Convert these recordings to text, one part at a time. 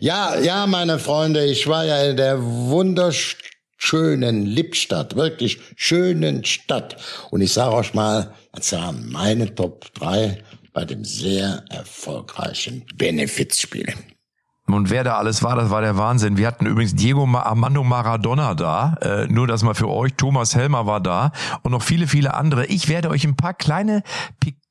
Ja, ja, meine Freunde, ich war ja in der wunderschönen Lippstadt, wirklich schönen Stadt. Und ich sage euch mal, das waren meine Top 3 bei dem sehr erfolgreichen Benefizspiel. Und wer da alles war, das war der Wahnsinn. Wir hatten übrigens Diego Armando Maradona da, äh, nur das mal für euch. Thomas Helmer war da und noch viele, viele andere. Ich werde euch ein paar kleine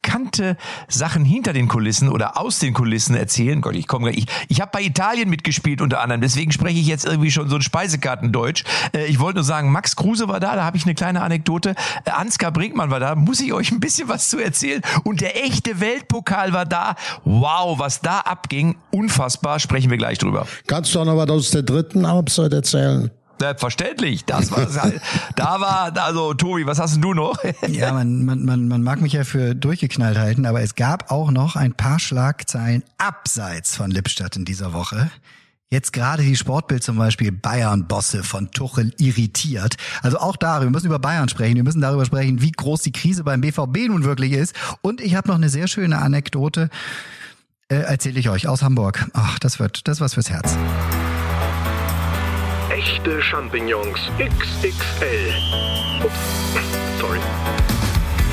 pikante Sachen hinter den Kulissen oder aus den Kulissen erzählen. Gott, ich komme ich, ich habe bei Italien mitgespielt unter anderem, deswegen spreche ich jetzt irgendwie schon so ein Speisekartendeutsch. Äh, ich wollte nur sagen, Max Kruse war da, da habe ich eine kleine Anekdote. Äh, Ansgar Brinkmann war da, muss ich euch ein bisschen was zu erzählen. Und der echte Weltpokal war da. Wow, was da abging, unfassbar, sprechen wir gleich drüber. Kannst du auch noch was aus der dritten Halbzeit erzählen? Selbstverständlich, das war halt, da war, also Tobi, was hast denn du noch? ja, man, man, man, man mag mich ja für durchgeknallt halten, aber es gab auch noch ein paar Schlagzeilen abseits von Lippstadt in dieser Woche. Jetzt gerade die Sportbild zum Beispiel Bayern-Bosse von Tuchel irritiert. Also auch darüber, wir müssen über Bayern sprechen, wir müssen darüber sprechen, wie groß die Krise beim BVB nun wirklich ist. Und ich habe noch eine sehr schöne Anekdote, äh, erzähle ich euch aus Hamburg. Ach, das wird, das was fürs Herz. Echte Champignons XXL. Ups, sorry.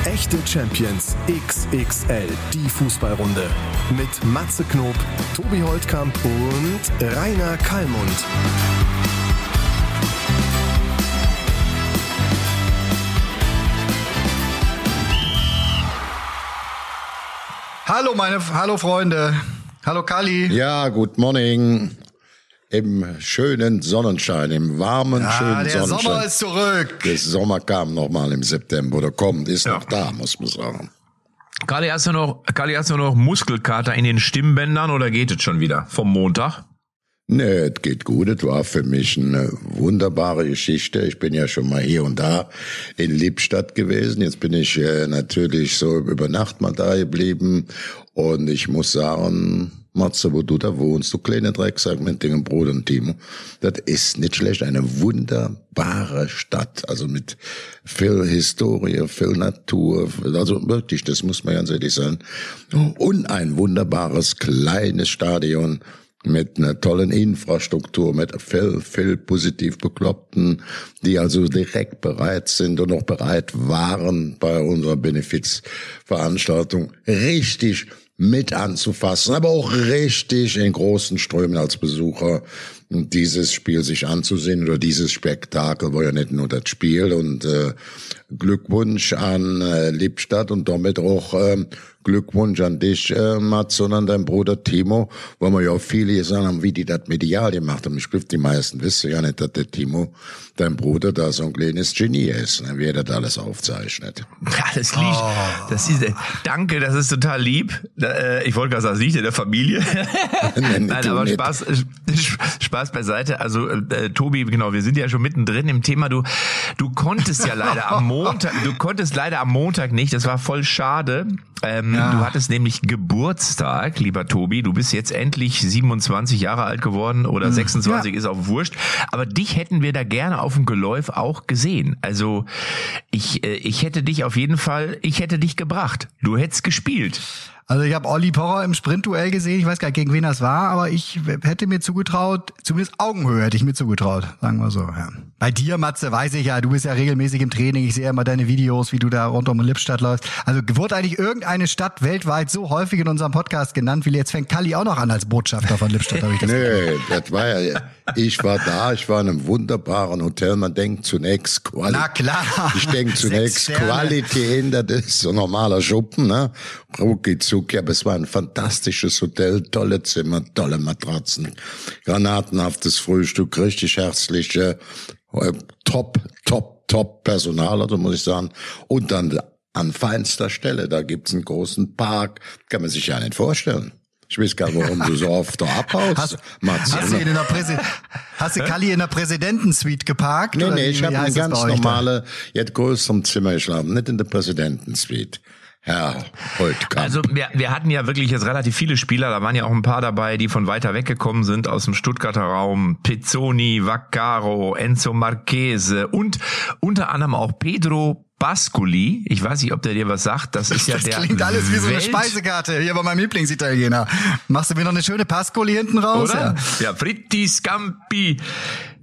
Echte Champions XXL, die Fußballrunde. Mit Matze Knob, Tobi Holtkamp und Rainer Kallmund. Hallo meine, hallo Freunde. Hallo Kali. Ja, good morning im schönen Sonnenschein, im warmen, ja, schönen der Sonnenschein. Der Sommer ist zurück. Der Sommer kam nochmal im September oder kommt, ist ja. noch da, muss man sagen. Kali, hast du noch, Kali, hast du noch Muskelkater in den Stimmbändern oder geht es schon wieder vom Montag? Nee, es geht gut. Es war für mich eine wunderbare Geschichte. Ich bin ja schon mal hier und da in Lippstadt gewesen. Jetzt bin ich äh, natürlich so über Nacht mal da geblieben. Und ich muss sagen, Matze, wo du da wohnst, du kleine Drecksack mit dem Bruder und Timo. Das ist nicht schlecht. Eine wunderbare Stadt. Also mit viel Historie, viel Natur. Also wirklich, das muss man ganz ehrlich sagen. Und ein wunderbares kleines Stadion mit einer tollen Infrastruktur, mit viel, viel positiv Bekloppten, die also direkt bereit sind und auch bereit waren, bei unserer Benefizveranstaltung richtig mit anzufassen, aber auch richtig in großen Strömen als Besucher dieses Spiel sich anzusehen oder dieses Spektakel war ja nicht nur das Spiel und äh, Glückwunsch an äh, Lippstadt und damit auch äh, Glückwunsch an dich, äh, Mats, und an deinen Bruder Timo, weil wir ja auch viele gesagt haben, wie die das medial gemacht haben. Ich glaube, die meisten wissen ja nicht, dass der Timo, dein Bruder, da so ein kleines Genie ist, ne, wie er das alles aufzeichnet. Alles liegt. Oh. Das ist, danke, das ist total lieb. Äh, ich wollte gerade sagen, das liegt in der Familie. Nein, Nein aber Spaß, Spaß beiseite. Also, äh, Tobi, genau, wir sind ja schon mittendrin im Thema. Du, du konntest ja leider am Montag, du konntest leider am Montag nicht. Das war voll schade. Ähm, ja. Du hattest nämlich Geburtstag, lieber Tobi. Du bist jetzt endlich 27 Jahre alt geworden oder 26 hm. ja. ist auch wurscht. Aber dich hätten wir da gerne auf dem Geläuf auch gesehen. Also ich, äh, ich hätte dich auf jeden Fall, ich hätte dich gebracht. Du hättest gespielt. Also ich habe Olli Porrer im Sprintduell gesehen. Ich weiß gar nicht, gegen wen das war, aber ich hätte mir zugetraut, zumindest Augenhöhe hätte ich mir zugetraut, sagen wir so. Ja. Bei dir, Matze, weiß ich ja, du bist ja regelmäßig im Training. Ich sehe ja immer deine Videos, wie du da rund um Lippstadt läufst. Also wurde eigentlich irgendeine Stadt weltweit so häufig in unserem Podcast genannt, wie jetzt fängt Kalli auch noch an als Botschafter von Lippstadt, habe ich das Nee, das war ja, ich war da, ich war in einem wunderbaren Hotel. Man denkt zunächst Qualität. Na klar. Ich denke zunächst Qualität, das ist so normaler Schuppen, ne? Rucki zucki, aber es war ein fantastisches Hotel, tolle Zimmer, tolle Matratzen, granatenhaftes Frühstück, richtig herzliche, äh, top, top, top Personal, also muss ich sagen. Und dann an feinster Stelle, da gibt's einen großen Park, kann man sich ja nicht vorstellen. Ich weiß gar nicht, warum du so oft da abhaust, hast, Mats. Hast du, in der Präsi hast du Kalli in der Präsidentensuite geparkt? Nee, nee, ich habe eine ganz normale, jetzt größerem Zimmer geschlafen, nicht in der Präsidentensuite. Herr Holtkamp. Also wir, wir hatten ja wirklich jetzt relativ viele Spieler, da waren ja auch ein paar dabei, die von weiter weg gekommen sind aus dem Stuttgarter Raum. Pizzoni, Vaccaro, Enzo Marchese und unter anderem auch Pedro Pascoli. Ich weiß nicht, ob der dir was sagt. Das ist ja das der. klingt alles wie so eine Welt- Speisekarte hier bei meinem Lieblingsitaliener. Machst du mir noch eine schöne Pascoli hinten raus? Oder? Ja. Ja, Fritti Scampi.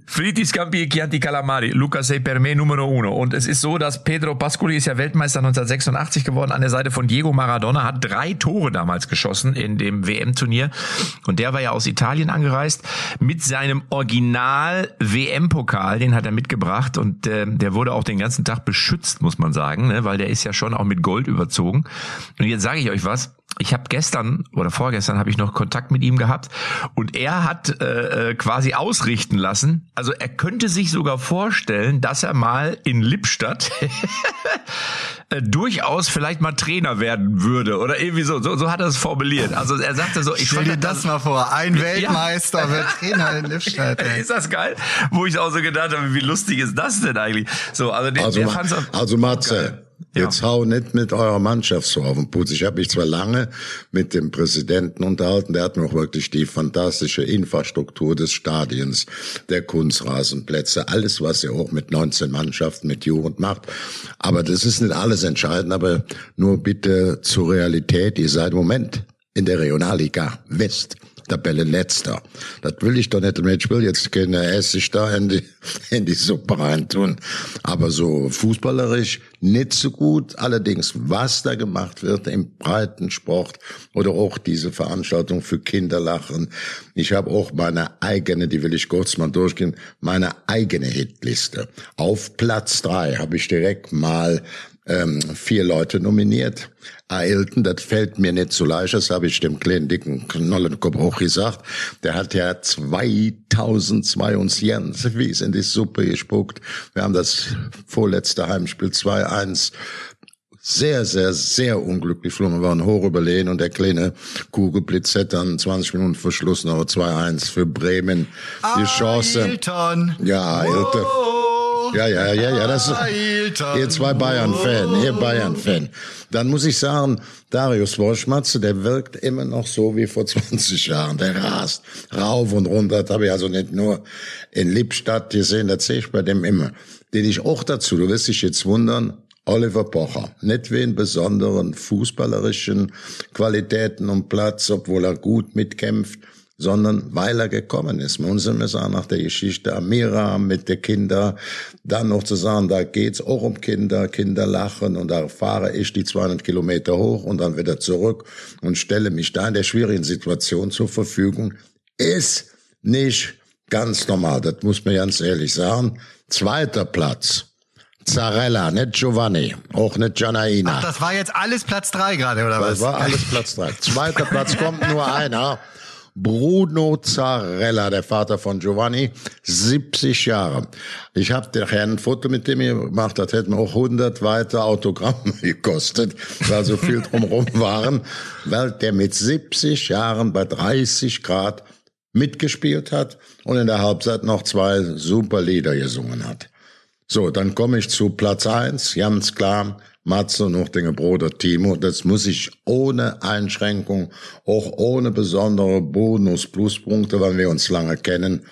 Fritti Scampi Chianti Calamari, Luca sei per me numero uno. Und es ist so, dass Pedro Pascoli ist ja Weltmeister 1986 geworden an der Seite von Diego Maradona, hat drei Tore damals geschossen in dem WM-Turnier. Und der war ja aus Italien angereist mit seinem Original-WM-Pokal, den hat er mitgebracht und äh, der wurde auch den ganzen Tag beschützt, muss man sagen, ne? weil der ist ja schon auch mit Gold überzogen. Und jetzt sage ich euch was, ich habe gestern oder vorgestern habe ich noch Kontakt mit ihm gehabt und er hat äh, äh, quasi ausrichten lassen, also er könnte sich sogar vorstellen, dass er mal in Lippstadt äh, durchaus vielleicht mal Trainer werden würde oder irgendwie so. So, so hat er es formuliert. Also er sagte so, ich Stell fand dir das mal vor, ein Ja. Weltmeister wird Trainer in Lippstadt. ey. Ist das geil? Wo ich auch so gedacht habe, wie lustig ist das denn eigentlich? So, also, der, Also, der Ma- fand's auch- also Matze, Geil. Ja. jetzt hau nicht mit eurer Mannschaft so auf den Putz. Ich habe mich zwar lange mit dem Präsidenten unterhalten, der hat auch wirklich die fantastische Infrastruktur des Stadions, der Kunstrasenplätze, alles, was er auch mit 19 Mannschaften, mit Jugend macht. Aber das ist nicht alles entscheidend, aber nur bitte zur Realität. Ihr seid im Moment in der Regionalliga West. Tabellenletzter. Das will ich doch nicht. Ich will jetzt keine Essig da in die, in die Suppe reintun. Aber so fußballerisch nicht so gut. Allerdings, was da gemacht wird im Breitensport oder auch diese Veranstaltung für Kinderlachen. Ich habe auch meine eigene, die will ich kurz mal durchgehen, meine eigene Hitliste. Auf Platz drei habe ich direkt mal ähm, vier Leute nominiert. Ailton, das fällt mir nicht so leicht, das habe ich dem kleinen dicken Knollenkopf auch gesagt. Der hat ja 2002 uns ganz wie es in die Suppe gespuckt. Wir haben das vorletzte Heimspiel 2-1 sehr, sehr, sehr unglücklich verloren. Wir waren hoch überlegen und der kleine Kugelblitz hat dann 20 Minuten vor Schluss noch 2-1 für Bremen die Chance. Ailton. Ja, Ailton. Ja, ja, ja, ja, das ist, ihr zwei Bayern-Fan, ihr Bayern-Fan. Dann muss ich sagen, Darius Wolschmatze, der wirkt immer noch so wie vor 20 Jahren. Der rast rauf und runter. Das habe ich also nicht nur in Lippstadt gesehen, das sehe ich bei dem immer. Den ich auch dazu, du wirst dich jetzt wundern, Oliver Pocher. Nicht wegen besonderen fußballerischen Qualitäten und Platz, obwohl er gut mitkämpft, sondern weil er gekommen ist. Man muss immer sagen, nach der Geschichte Amira mit den Kindern, dann noch zu sagen, da geht's auch um Kinder, Kinder lachen und da fahre ich die 200 Kilometer hoch und dann wieder zurück und stelle mich da in der schwierigen Situation zur Verfügung, ist nicht ganz normal. Das muss man ganz ehrlich sagen. Zweiter Platz. Zarella, nicht Giovanni, auch nicht Giannaina. Das war jetzt alles Platz drei gerade, oder Das was? war alles Platz drei. Zweiter Platz kommt nur einer. Bruno Zarella, der Vater von Giovanni, 70 Jahre. Ich habe nachher ein Foto mit dem gemacht, das hätte mir auch 100 weitere Autogramme gekostet, weil so viel drumherum waren, weil der mit 70 Jahren bei 30 Grad mitgespielt hat und in der Halbzeit noch zwei super Lieder gesungen hat. So, dann komme ich zu Platz eins, ganz klar, Matze und noch den Bruder Timo. Das muss ich ohne Einschränkung, auch ohne besondere Bonus, Pluspunkte, weil wir uns lange kennen,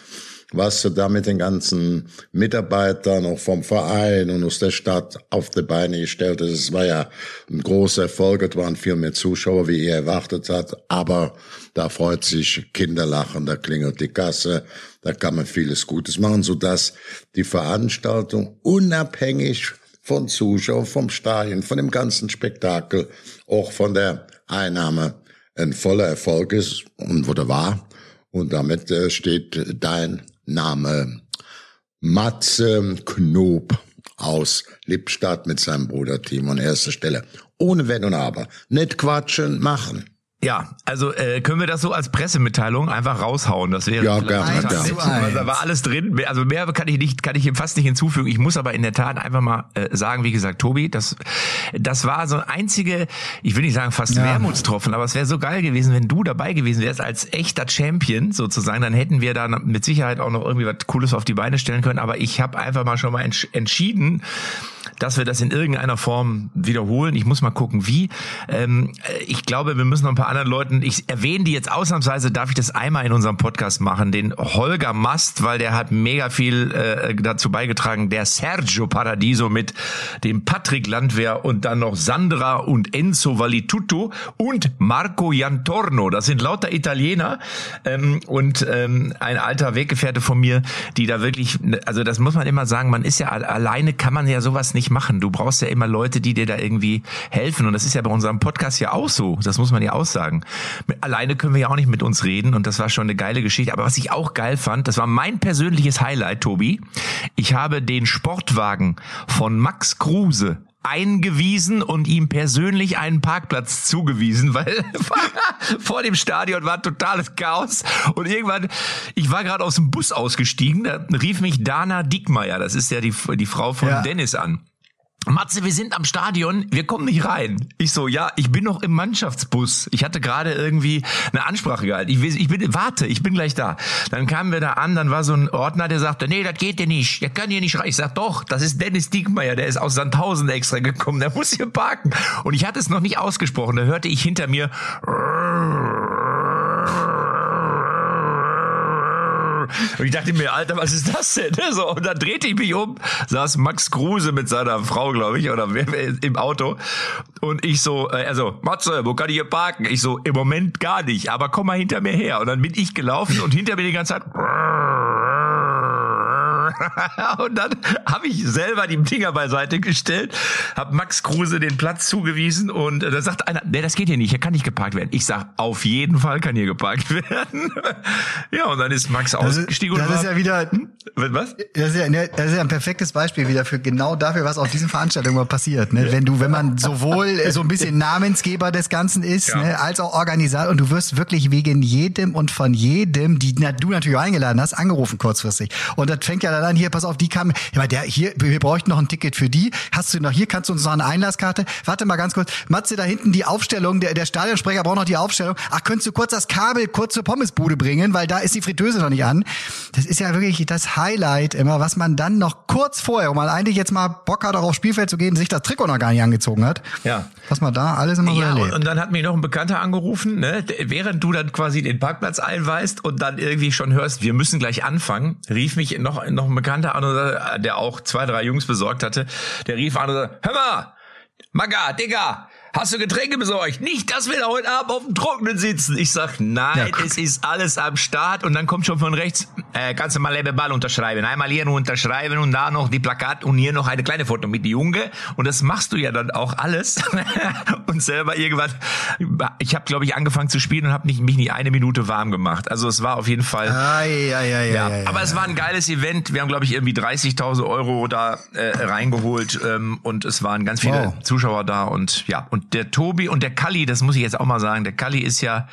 was du da mit den ganzen Mitarbeitern auch vom Verein und aus der Stadt auf die Beine gestellt hast. Es war ja ein großer Erfolg, es waren viel mehr Zuschauer, wie ihr erwartet hat, aber da freut sich Kinderlachen, da klingelt die Kasse, da kann man vieles Gutes machen, sodass die Veranstaltung unabhängig von Zuschauern, vom Stadion, von dem ganzen Spektakel, auch von der Einnahme ein voller Erfolg ist und wurde wahr. Und damit äh, steht dein Name Matze Knob aus Lippstadt mit seinem Bruder Timo an erster Stelle. Ohne Wenn und Aber. Nicht quatschen, machen. Ja, also äh, können wir das so als Pressemitteilung einfach raushauen? Das wäre ja, gerne, gerne. Da war alles drin. Also mehr kann ich nicht, kann ich fast nicht hinzufügen. Ich muss aber in der Tat einfach mal äh, sagen, wie gesagt, Tobi, das, das war so ein einzige, ich will nicht sagen fast ja. Wermutstropfen, aber es wäre so geil gewesen, wenn du dabei gewesen wärst als echter Champion sozusagen. Dann hätten wir da mit Sicherheit auch noch irgendwie was Cooles auf die Beine stellen können. Aber ich habe einfach mal schon mal entsch entschieden, dass wir das in irgendeiner Form wiederholen. Ich muss mal gucken, wie. Ähm, ich glaube, wir müssen noch ein paar anderen Leuten, ich erwähne die jetzt ausnahmsweise, darf ich das einmal in unserem Podcast machen, den Holger Mast, weil der hat mega viel äh, dazu beigetragen, der Sergio Paradiso mit dem Patrick Landwehr und dann noch Sandra und Enzo Valitutto und Marco Jantorno. Das sind lauter Italiener ähm, und ähm, ein alter Weggefährte von mir, die da wirklich, also das muss man immer sagen, man ist ja alleine, kann man ja sowas nicht machen. Du brauchst ja immer Leute, die dir da irgendwie helfen. Und das ist ja bei unserem Podcast ja auch so. Das muss man ja auch sagen. Alleine können wir ja auch nicht mit uns reden. Und das war schon eine geile Geschichte. Aber was ich auch geil fand, das war mein persönliches Highlight, Tobi. Ich habe den Sportwagen von Max Kruse eingewiesen und ihm persönlich einen Parkplatz zugewiesen, weil vor dem Stadion war totales Chaos und irgendwann, ich war gerade aus dem Bus ausgestiegen, da rief mich Dana Dickmeier, das ist ja die, die Frau von ja. Dennis an. Matze, wir sind am Stadion, wir kommen nicht rein. Ich so, ja, ich bin noch im Mannschaftsbus. Ich hatte gerade irgendwie eine Ansprache gehalten. Ich, ich bin, warte, ich bin gleich da. Dann kamen wir da an, dann war so ein Ordner, der sagte, nee, das geht dir nicht, der kann hier nicht rein. Ich sag, doch, das ist Dennis Diekmeyer, der ist aus Sandhausen extra gekommen, der muss hier parken. Und ich hatte es noch nicht ausgesprochen, da hörte ich hinter mir, und ich dachte mir, Alter, was ist das denn? So, und dann drehte ich mich um, saß Max Kruse mit seiner Frau, glaube ich, oder im Auto. Und ich so, also, Matze, wo kann ich hier parken? Ich so, im Moment gar nicht, aber komm mal hinter mir her. Und dann bin ich gelaufen und hinter mir die ganze Zeit und dann habe ich selber die Dinger beiseite gestellt, habe Max Kruse den Platz zugewiesen und äh, da sagt einer, nee, das geht hier nicht, hier kann nicht geparkt werden. Ich sag, auf jeden Fall kann hier geparkt werden. ja, und dann ist Max ausgestiegen das und ist ja wieder, hm? was? Das ist ja, ne, das ist ja ein perfektes Beispiel wieder für genau dafür, was auf diesen Veranstaltungen mal passiert. Ne? Wenn du, wenn man sowohl so ein bisschen Namensgeber des Ganzen ist, ja. ne, als auch Organisator und du wirst wirklich wegen jedem und von jedem, die na, du natürlich eingeladen hast, angerufen kurzfristig. Und das fängt ja dann an, hier, pass auf, die kam, ja, der, hier, wir bräuchten noch ein Ticket für die. Hast du noch, hier kannst du uns noch eine Einlasskarte? Warte mal ganz kurz. Matze, da hinten die Aufstellung, der, der Stadionsprecher braucht noch die Aufstellung. Ach, könntest du kurz das Kabel kurz zur Pommesbude bringen, weil da ist die Fritteuse noch nicht an. Das ist ja wirklich das Highlight immer, was man dann noch kurz vorher, wo man eigentlich jetzt mal Bock hat, auch aufs Spielfeld zu gehen, sich das Trikot noch gar nicht angezogen hat. Ja. Was man da alles immer so ja, erlebt. Und dann hat mich noch ein Bekannter angerufen, ne, während du dann quasi den Parkplatz einweist und dann irgendwie schon hörst, wir müssen gleich anfangen, rief mich noch, noch ein Bekannter an und der auch zwei, drei Jungs besorgt hatte, der rief an und sagte, hör mal, Maga, Digga, hast du Getränke besorgt? Nicht, dass wir da heute Abend auf dem Trockenen sitzen. Ich sag, nein, ja, es ist alles am Start. Und dann kommt schon von rechts, äh, kannst du mal Lebe Ball unterschreiben. Einmal hier nur unterschreiben und da noch die Plakat und hier noch eine kleine Foto mit die Junge. Und das machst du ja dann auch alles. und selber irgendwann, ich habe, glaube ich, angefangen zu spielen und habe mich nicht eine Minute warm gemacht. Also es war auf jeden Fall. Ah, ja, ja, ja, ja, aber es war ein geiles Event. Wir haben, glaube ich, irgendwie 30.000 Euro da äh, reingeholt ähm, und es waren ganz viele wow. Zuschauer da und ja, und und der Tobi und der Kalli, das muss ich jetzt auch mal sagen, der Kalli ist ja,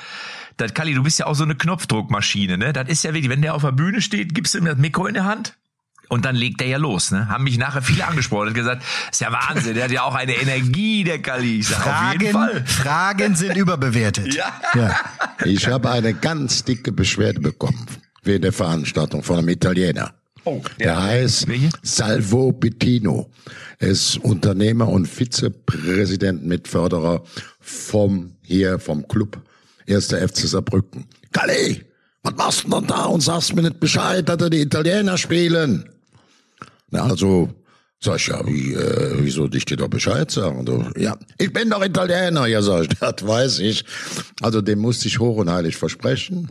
der Kalli, du bist ja auch so eine Knopfdruckmaschine, ne? Das ist ja wirklich, wenn der auf der Bühne steht, gibst du ihm das Mikro in der Hand und dann legt er ja los, ne? Haben mich nachher viele angesprochen und gesagt, ist ja Wahnsinn, der hat ja auch eine Energie, der Kalli. Ich sag, Fragen, auf jeden Fall. Fragen sind überbewertet. ja. ja. Ich habe eine ganz dicke Beschwerde bekommen während der Veranstaltung von einem Italiener. Oh, der ja. heißt Salvo Bettino. Er ist Unternehmer und Vizepräsident Mitförderer vom hier vom Club 1. FC Saarbrücken. Kalle, was machst du denn da und sagst mir nicht Bescheid, dass er die Italiener spielen? Na, also Sag ich, ja, wie, äh, wieso dich dir doch Bescheid sagen? Du, ja, ich bin doch Italiener. Ja, sag ich, das weiß ich. Also dem musste ich hoch und heilig versprechen.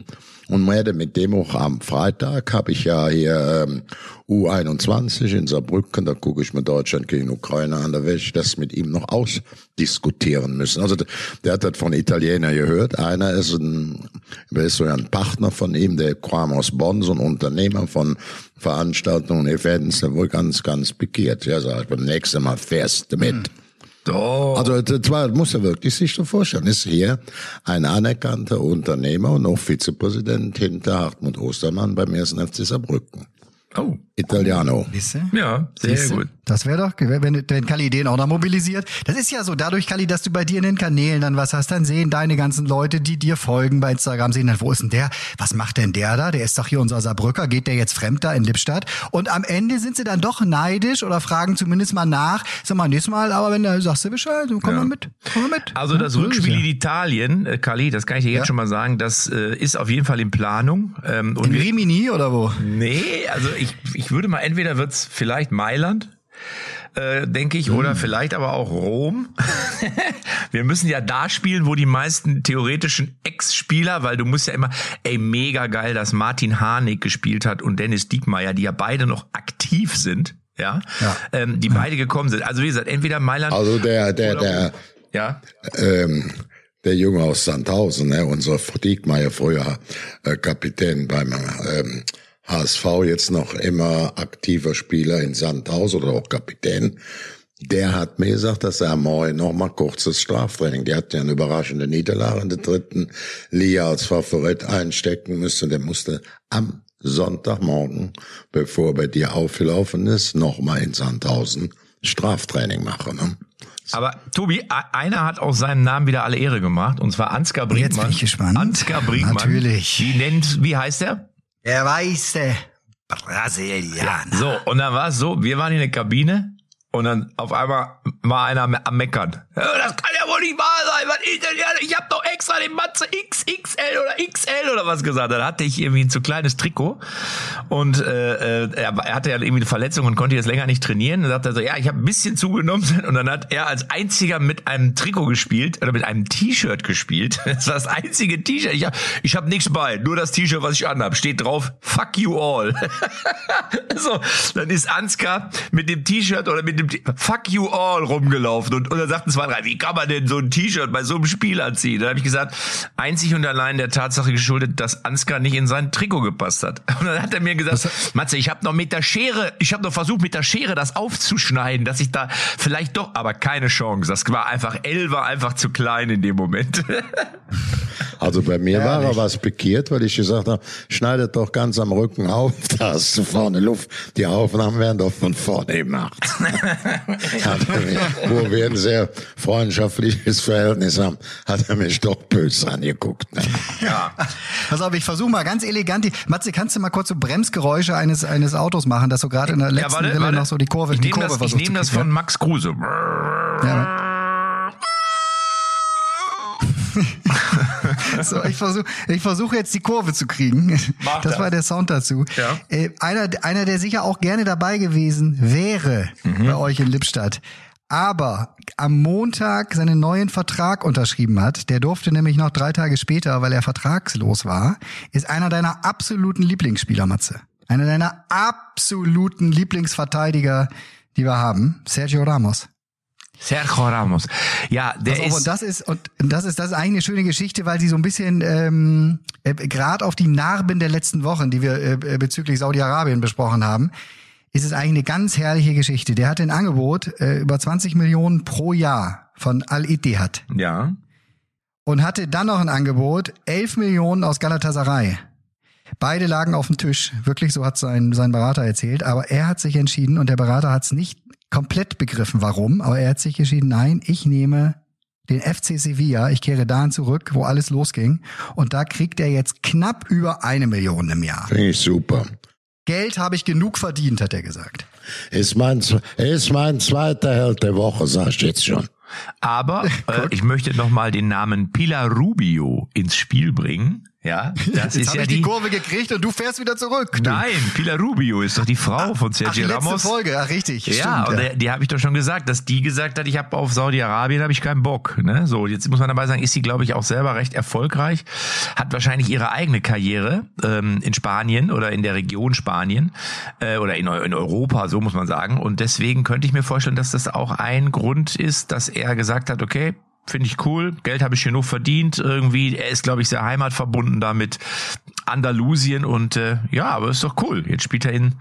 Und werde mit dem auch am Freitag habe ich ja hier ähm, U21 in Saarbrücken, da gucke ich mir Deutschland gegen Ukraine an, da werde ich das mit ihm noch ausdiskutieren müssen. Also der hat das von Italiener gehört. Einer ist ein, ist so ein Partner von ihm, der kam aus Bonn, so ein Unternehmer von Veranstaltungen, Events, der wohl ganz, ganz pikiert. Ja, sag ich, beim nächsten Mal fährst du mit. Doch. Also das war, muss er wirklich sich so vorstellen. Ist hier ein anerkannter Unternehmer und auch Vizepräsident hinter Hartmut Ostermann beim ersten FC Saarbrücken. Oh. Italiano. Siehste? Ja, sehr Siehste? gut. Das wäre doch, wenn, wenn Kali den auch noch mobilisiert. Das ist ja so, dadurch, Kali, dass du bei dir in den Kanälen dann was hast, dann sehen deine ganzen Leute, die dir folgen bei Instagram, sehen dann, wo ist denn der? Was macht denn der da? Der ist doch hier unser Saarbrücker. Geht der jetzt fremd da in Lippstadt? Und am Ende sind sie dann doch neidisch oder fragen zumindest mal nach. Sag mal, nächstes Mal, aber wenn du sagst du Bescheid, komm ja. mal mit. Komm mal mit. Also das ja, Rückspiel in Italien, äh, Kali, das kann ich dir jetzt ja. schon mal sagen, das äh, ist auf jeden Fall in Planung. Ähm, und in Rimini oder wo? Nee, also ich, ich würde mal entweder wird's vielleicht Mailand, äh, denke ich, oder hm. vielleicht aber auch Rom. wir müssen ja da spielen, wo die meisten theoretischen Ex-Spieler, weil du musst ja immer, ey, mega geil, dass Martin Harnik gespielt hat und Dennis Diekmeyer, die ja beide noch aktiv sind, ja, ja. Ähm, die beide gekommen sind. Also wie gesagt, entweder Mailand. Also der, der, der, ja. Ähm, der Junge aus Sandhausen, ne, unser Diekmeyer früher äh, Kapitän beim ähm, HSV jetzt noch immer aktiver Spieler in Sandhaus oder auch Kapitän. Der hat mir gesagt, dass er morgen noch mal kurzes Straftraining. Der hat ja eine überraschende Niederlage in der dritten Liga als Favorit einstecken müssen. Der musste am Sonntagmorgen, bevor er bei dir aufgelaufen ist, noch mal in Sandhausen Straftraining machen. Ne? Aber Tobi, einer hat auch seinen Namen wieder alle Ehre gemacht, und zwar Ansgar Brinkmann. Jetzt bin ich gespannt. Ansgar Brinkmann. Natürlich. Wie nennt, wie heißt er? Der weiße Brasilianer. So, und dann war es so, wir waren in der Kabine und dann auf einmal war einer am Meckern. Das kann ja wohl nicht wahr. Was ist denn? Ich habe doch extra den Matze XXL oder XL oder was gesagt. Dann hatte ich irgendwie ein zu kleines Trikot und äh, äh er, er hatte ja irgendwie eine Verletzung und konnte jetzt länger nicht trainieren. Dann sagte er so, ja, ich habe ein bisschen zugenommen und dann hat er als einziger mit einem Trikot gespielt oder mit einem T-Shirt gespielt. Das war das einzige T-Shirt. Ich habe ich hab nichts bei, nur das T-Shirt, was ich anhab. Steht drauf, fuck you all. so, dann ist Ansgar mit dem T-Shirt oder mit dem T fuck you all rumgelaufen und, und dann sagten zwei, drei, wie kann man denn so ein T-Shirt bei so einem Spiel anziehen? Dann habe ich gesagt, einzig und allein der Tatsache geschuldet, dass Ansgar nicht in sein Trikot gepasst hat. Und dann hat er mir gesagt, Matze, ich habe noch mit der Schere, ich habe noch versucht mit der Schere das aufzuschneiden, dass ich da vielleicht doch, aber keine Chance. Das war einfach, L war einfach zu klein in dem Moment. Also bei mir Ehrlich? war er was pikiert, weil ich gesagt habe, schneidet doch ganz am Rücken auf, da hast du vorne Luft. Die Aufnahmen werden doch von vorne gemacht. wo wir ein sehr freundschaftliches Verhältnis haben, hat er mich doch böse angeguckt. Ne? Ja. Pass auf, ich versuche mal ganz elegant die. Matze, kannst du mal kurz so Bremsgeräusche eines, eines Autos machen, dass so gerade in der letzten ja, warte, noch so die Kurve, ich die Kurve das, Ich nehme das von Max Kruse. Ja. so, ich versuche ich versuch jetzt die Kurve zu kriegen. Mach das, das war der Sound dazu. Ja. Äh, einer, einer, der sicher auch gerne dabei gewesen wäre mhm. bei euch in Lippstadt, aber am Montag seinen neuen Vertrag unterschrieben hat, der durfte nämlich noch drei Tage später, weil er vertragslos war, ist einer deiner absoluten Lieblingsspieler, Matze. Einer deiner absoluten Lieblingsverteidiger, die wir haben, Sergio Ramos. Sergio Ramos. Ja, der also, ist. Und das ist und das ist das ist eigentlich eine schöne Geschichte, weil sie so ein bisschen ähm, äh, gerade auf die Narben der letzten Wochen, die wir äh, äh, bezüglich Saudi-Arabien besprochen haben, ist es eigentlich eine ganz herrliche Geschichte. Der hatte ein Angebot äh, über 20 Millionen pro Jahr von Al Ittihad. Ja. Und hatte dann noch ein Angebot 11 Millionen aus Galatasaray. Beide lagen auf dem Tisch, wirklich so hat sein sein Berater erzählt, aber er hat sich entschieden und der Berater hat es nicht komplett begriffen, warum, aber er hat sich entschieden, nein, ich nehme den FC Sevilla, ich kehre dahin zurück, wo alles losging. Und da kriegt er jetzt knapp über eine Million im Jahr. Finde ich super. Geld habe ich genug verdient, hat er gesagt. Ist mein, ist mein zweiter Held der Woche, sag ich jetzt schon. Aber äh, ich möchte nochmal den Namen Pilar Rubio ins Spiel bringen. Ja, das Jetzt ist ja ich die, die Kurve gekriegt und du fährst wieder zurück. Du. Nein, Pilar Rubio ist doch die Frau von Sergio ach, Ramos. Folge, ja, richtig. Ja, stimmt, und ja. die, die habe ich doch schon gesagt, dass die gesagt hat, ich habe auf Saudi-Arabien habe ich keinen Bock. Ne? So, jetzt muss man dabei sagen, ist sie, glaube ich, auch selber recht erfolgreich, hat wahrscheinlich ihre eigene Karriere ähm, in Spanien oder in der Region Spanien äh, oder in, in Europa, so muss man sagen. Und deswegen könnte ich mir vorstellen, dass das auch ein Grund ist, dass er gesagt hat, okay, finde ich cool. Geld habe ich genug verdient irgendwie. Er ist, glaube ich, sehr heimatverbunden damit. Andalusien und äh, ja, aber ist doch cool. Jetzt spielt er in.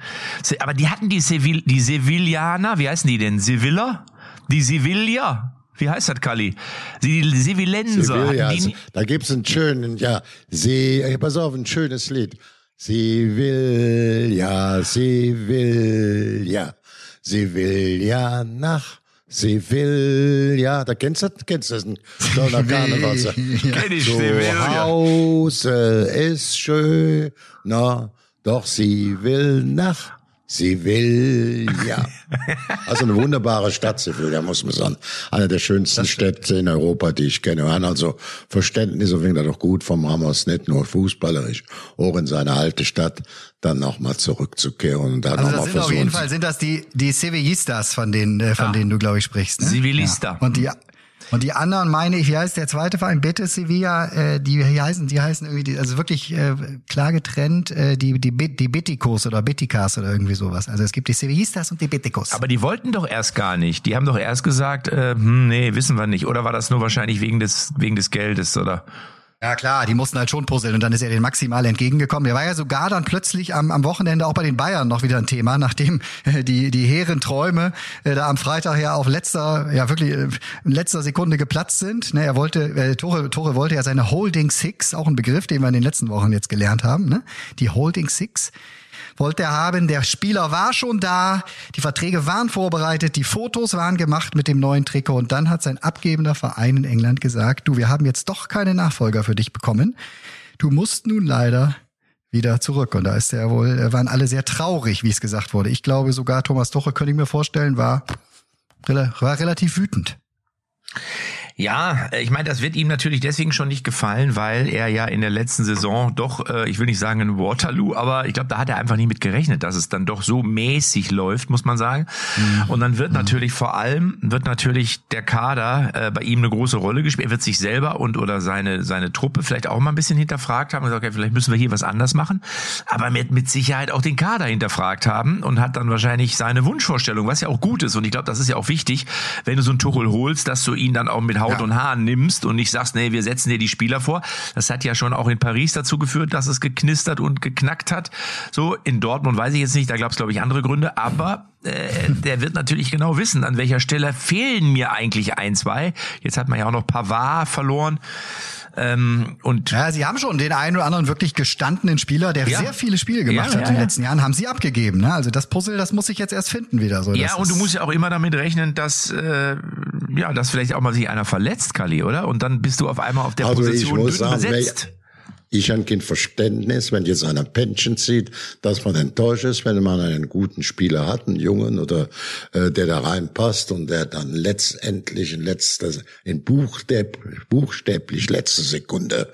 Aber die hatten die Sevil die Sevillaner, wie heißen die denn? Sevilla? Die Sevilla? Wie heißt das, Kali? Die Sevillenser. Sevilla, die, also, da gibt's einen schönen, ja, sie, ey, pass auf, ein schönes Lied. Sie will, ja, sie will, ja, sie will ja nach, sie will, ja, da kennst du, kennst du das? Ein schöner Karnevalser. Kenn ich, Sevilla. Hause ist schön, na, doch sie will nach, sie will, ja. Also eine wunderbare Stadt, Sevilla, muss man sagen. Eine der schönsten Städte in Europa, die ich kenne. Wir haben also Verständnis und finde das doch gut vom Ramos, nicht nur fußballerisch, auch in seine alte Stadt dann nochmal zurückzukehren und da Also nochmal sind auf jeden versuchen. Fall sind das die die Sevillistas, von denen äh, von denen du glaube ich sprichst. Ne? Sevillista. Ja. Und die und die anderen meine ich, wie heißt der zweite Verein? Betis Sevilla, äh, die heißen, die heißen irgendwie, die, also wirklich äh, klar getrennt, äh, die die die Beticos oder Beticas oder irgendwie sowas. Also es gibt die Sevillistas und die Beticos. Aber die wollten doch erst gar nicht. Die haben doch erst gesagt, äh, hm, nee, wissen wir nicht. Oder war das nur wahrscheinlich wegen des, wegen des Geldes, oder? Ja klar, die mussten halt schon puzzeln und dann ist er den maximal entgegengekommen. Der war ja sogar dann plötzlich am, am Wochenende auch bei den Bayern noch wieder ein Thema, nachdem äh, die die hehren Träume äh, da am Freitag ja auf letzter ja wirklich äh, in letzter Sekunde geplatzt sind. Ne, er wollte äh, Tore Tore wollte ja seine Holding Six, auch ein Begriff, den wir in den letzten Wochen jetzt gelernt haben, ne? Die Holding Six wollte er haben. Der Spieler war schon da, die Verträge waren vorbereitet, die Fotos waren gemacht mit dem neuen Trikot und dann hat sein abgebender Verein in England gesagt, du, wir haben jetzt doch keine Nachfolger für dich bekommen. Du musst nun leider wieder zurück. Und da ist er wohl, äh, waren alle sehr traurig, wie es gesagt wurde. Ich glaube sogar Thomas Tuchel, könnte ich mir vorstellen, war, war relativ wütend. Ja, äh, ich meine, das wird ihm natürlich deswegen schon nicht gefallen, weil er ja in der letzten Saison doch, äh, ich will nicht sagen ein Waterloo, aber ich glaube, da hat er einfach nicht mit gerechnet, dass es dann doch so mäßig läuft, muss man sagen. Und dann wird natürlich vor allem, wird natürlich der Kader äh, bei ihm eine große Rolle gespielt. Er wird sich selber und oder seine, seine Truppe vielleicht auch mal ein bisschen hinterfragt haben und gesagt, okay, vielleicht müssen wir hier was anders machen. Aber mit, mit Sicherheit auch den Kader hinterfragt haben und hat dann wahrscheinlich seine Wunschvorstellung, was ja auch gut ist. Und ich glaube, das ist ja auch wichtig, wenn du so einen Tuchel holst, dass du ihn dann auch mit Haut Ja. und Haaren nimmst und nicht sagst, nee, wir setzen dir die Spieler vor. Das hat ja schon auch in Paris dazu geführt, dass es geknistert und geknackt hat. So, in Dortmund weiß ich jetzt nicht, da gab es, glaube ich, andere Gründe, aber äh, der wird natürlich genau wissen, an welcher Stelle fehlen mir eigentlich ein, zwei. Jetzt hat man ja auch noch Pavard verloren. Ähm, und Ja, sie haben schon den einen oder anderen wirklich gestandenen Spieler, der Ja. sehr viele Spiele gemacht Ja, hat ja, in den letzten Jahren, haben sie abgegeben. Ne? Also das Puzzle, das muss ich jetzt erst finden wieder. So, Ja, und du musst ja auch immer damit rechnen, dass äh, ja, dass vielleicht auch mal sich einer verletzt, Kali, oder? Und dann bist du auf einmal auf der Also ich Position muss dünn sagen, besetzt. Ich habe kein Verständnis, wenn jetzt einer Pension zieht, dass man enttäuscht ist, wenn man einen guten Spieler hat, einen Jungen oder äh, der da reinpasst und der dann letztendlich in letzter, in Buchstäb, buchstäblich letzte Sekunde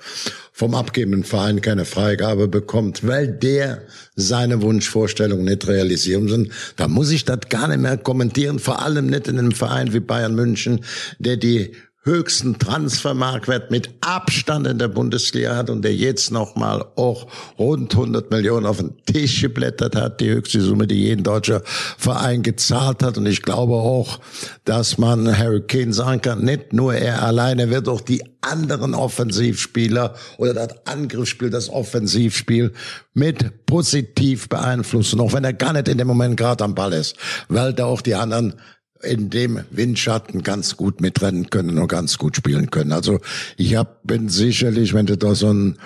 vom abgebenden Verein keine Freigabe bekommt, weil der seine Wunschvorstellung nicht realisieren will. Da muss ich das gar nicht mehr kommentieren, vor allem nicht in einem Verein wie Bayern München, der die höchsten Transfermarktwert mit Abstand in der Bundesliga hat und der jetzt nochmal auch rund 100 Millionen auf den Tisch geblättert hat, die höchste Summe, die jeden deutscher Verein gezahlt hat. Und ich glaube auch, dass man Harry Kane sagen kann, nicht nur er alleine wird auch die anderen Offensivspieler oder das Angriffsspiel, das Offensivspiel mit positiv beeinflussen, auch wenn er gar nicht in dem Moment gerade am Ball ist, weil da auch die anderen in dem Windschatten ganz gut mitrennen können und ganz gut spielen können. Also ich hab, bin sicherlich, wenn du da so ein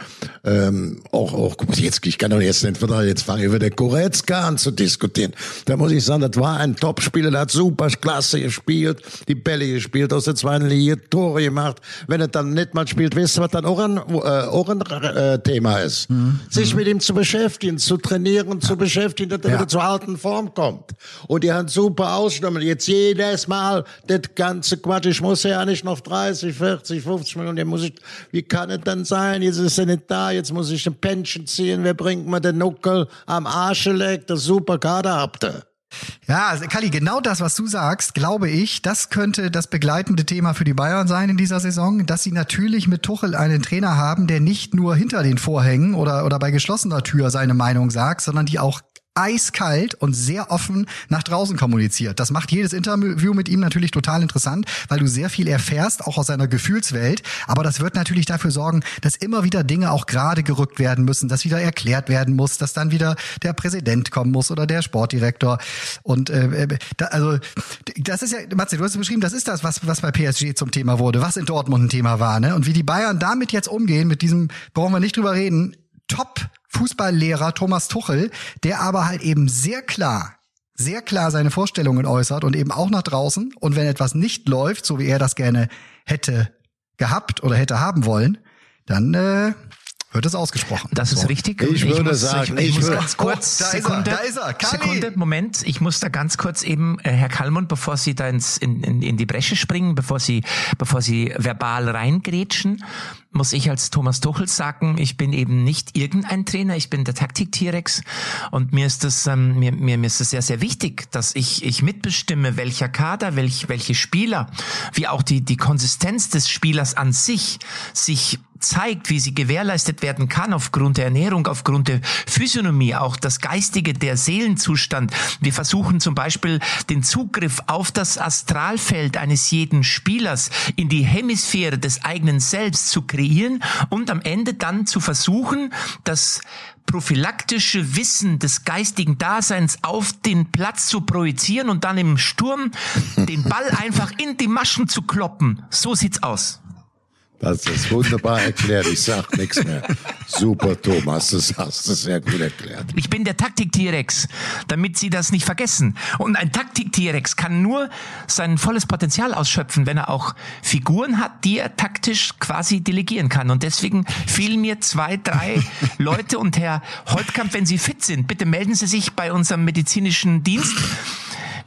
ähm, auch auch jetzt ich kann doch jetzt nicht wieder jetzt fange ich wieder Goretzka an zu diskutieren. Da muss ich sagen, das war ein Topspieler, der hat super klasse gespielt, die Bälle gespielt, aus der zweiten Linie Tore gemacht. Wenn er dann nicht mal spielt, weißt du, was dann auch ein, äh, auch ein äh, Thema ist? Sich mit ihm zu beschäftigen, zu trainieren, zu beschäftigen, dass er Ja. wieder zur alten Form kommt. Und die haben super ausgenommen. Jetzt jedes Mal das ganze Quatsch. Ich muss ja nicht noch 30, 40, 50 Millionen. Jetzt muss ich, wie kann es denn sein? Jetzt ist er nicht da. Jetzt muss ich eine Pension ziehen. Wer bringt mir den Nuckel am Arscheleck? Das super Kader habt ihr. Ja, also, Kali, genau das, was du sagst, glaube ich, das könnte das begleitende Thema für die Bayern sein in dieser Saison, dass sie natürlich mit Tuchel einen Trainer haben, der nicht nur hinter den Vorhängen oder, oder bei geschlossener Tür seine Meinung sagt, sondern die auch eiskalt und sehr offen nach draußen kommuniziert. Das macht jedes Interview mit ihm natürlich total interessant, weil du sehr viel erfährst, auch aus seiner Gefühlswelt. Aber das wird natürlich dafür sorgen, dass immer wieder Dinge auch gerade gerückt werden müssen, dass wieder erklärt werden muss, dass dann wieder der Präsident kommen muss oder der Sportdirektor. Und äh, äh da, also das ist ja, Matze, du hast es beschrieben, das ist das, was, was bei PSG zum Thema wurde, was in Dortmund ein Thema war. Ne? Und wie die Bayern damit jetzt umgehen, mit diesem, brauchen wir nicht drüber reden, Top Fußballlehrer Thomas Tuchel, der aber halt eben sehr klar sehr klar seine Vorstellungen äußert und eben auch nach draußen. Und wenn etwas nicht läuft, so wie er das gerne hätte gehabt oder hätte haben wollen, dann äh, wird es ausgesprochen. Das ist so. richtig. Ich, ich würde muss, sagen, ich, ich, muss ganz kurz, oh, da Sekunde, ist er, da ist er. Sekunde, Moment, ich muss da ganz kurz eben, äh, Herr Kallmund, bevor Sie da ins, in, in, in die Bresche springen, bevor Sie, bevor Sie verbal reingrätschen, muss ich als Thomas Tuchel sagen, ich bin eben nicht irgendein Trainer, ich bin der Taktik-T-Rex und mir ist das ähm, mir, mir, mir ist es sehr sehr wichtig, dass ich ich mitbestimme, welcher Kader, welch, welche Spieler, wie auch die die Konsistenz des Spielers an sich sich zeigt, wie sie gewährleistet werden kann aufgrund der Ernährung, aufgrund der Physiognomie, auch das Geistige, der Seelenzustand. Wir versuchen zum Beispiel den Zugriff auf das Astralfeld eines jeden Spielers in die Hemisphäre des eigenen Selbst zu kreieren und am Ende dann zu versuchen, das prophylaktische Wissen des geistigen Daseins auf den Platz zu projizieren und dann im Sturm den Ball einfach in die Maschen zu kloppen. So sieht's aus. Das ist wunderbar erklärt. Ich sag nichts mehr. Super, Thomas. Das hast du sehr gut erklärt. Ich bin der Taktik-T-Rex, damit Sie das nicht vergessen. Und ein Taktik-T-Rex kann nur sein volles Potenzial ausschöpfen, wenn er auch Figuren hat, die er taktisch quasi delegieren kann. Und deswegen fehlen mir zwei, drei Leute. Und Herr Holtkamp, wenn Sie fit sind, bitte melden Sie sich bei unserem medizinischen Dienst.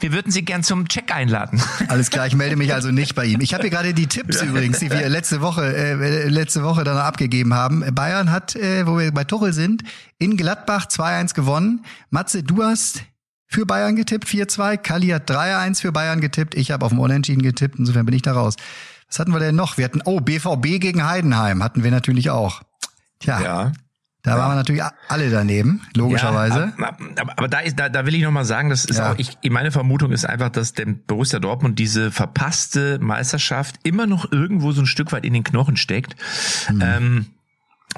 Wir würden Sie gern zum Check einladen. Alles klar, ich melde mich also nicht bei ihm. Ich habe hier gerade die Tipps übrigens, die wir letzte Woche, äh, letzte Woche dann abgegeben haben. Bayern hat, äh, wo wir bei Tuchel sind, in Gladbach 2-1 gewonnen. Matze, du hast für Bayern getippt, 4-2. Kali hat 3-1 für Bayern getippt. Ich habe auf dem Unentschieden getippt. Insofern bin ich da raus. Was hatten wir denn noch? Wir hatten, oh, BVB gegen Heidenheim hatten wir natürlich auch. Tja. Ja. Da ja. waren wir natürlich alle daneben, logischerweise. Ja, aber, aber, da, ist, da, da will ich nochmal sagen, das ist ja. auch, ich, meine Vermutung ist einfach, dass dem Borussia Dortmund diese verpasste Meisterschaft immer noch irgendwo so ein Stück weit in den Knochen steckt. Mhm. Ähm,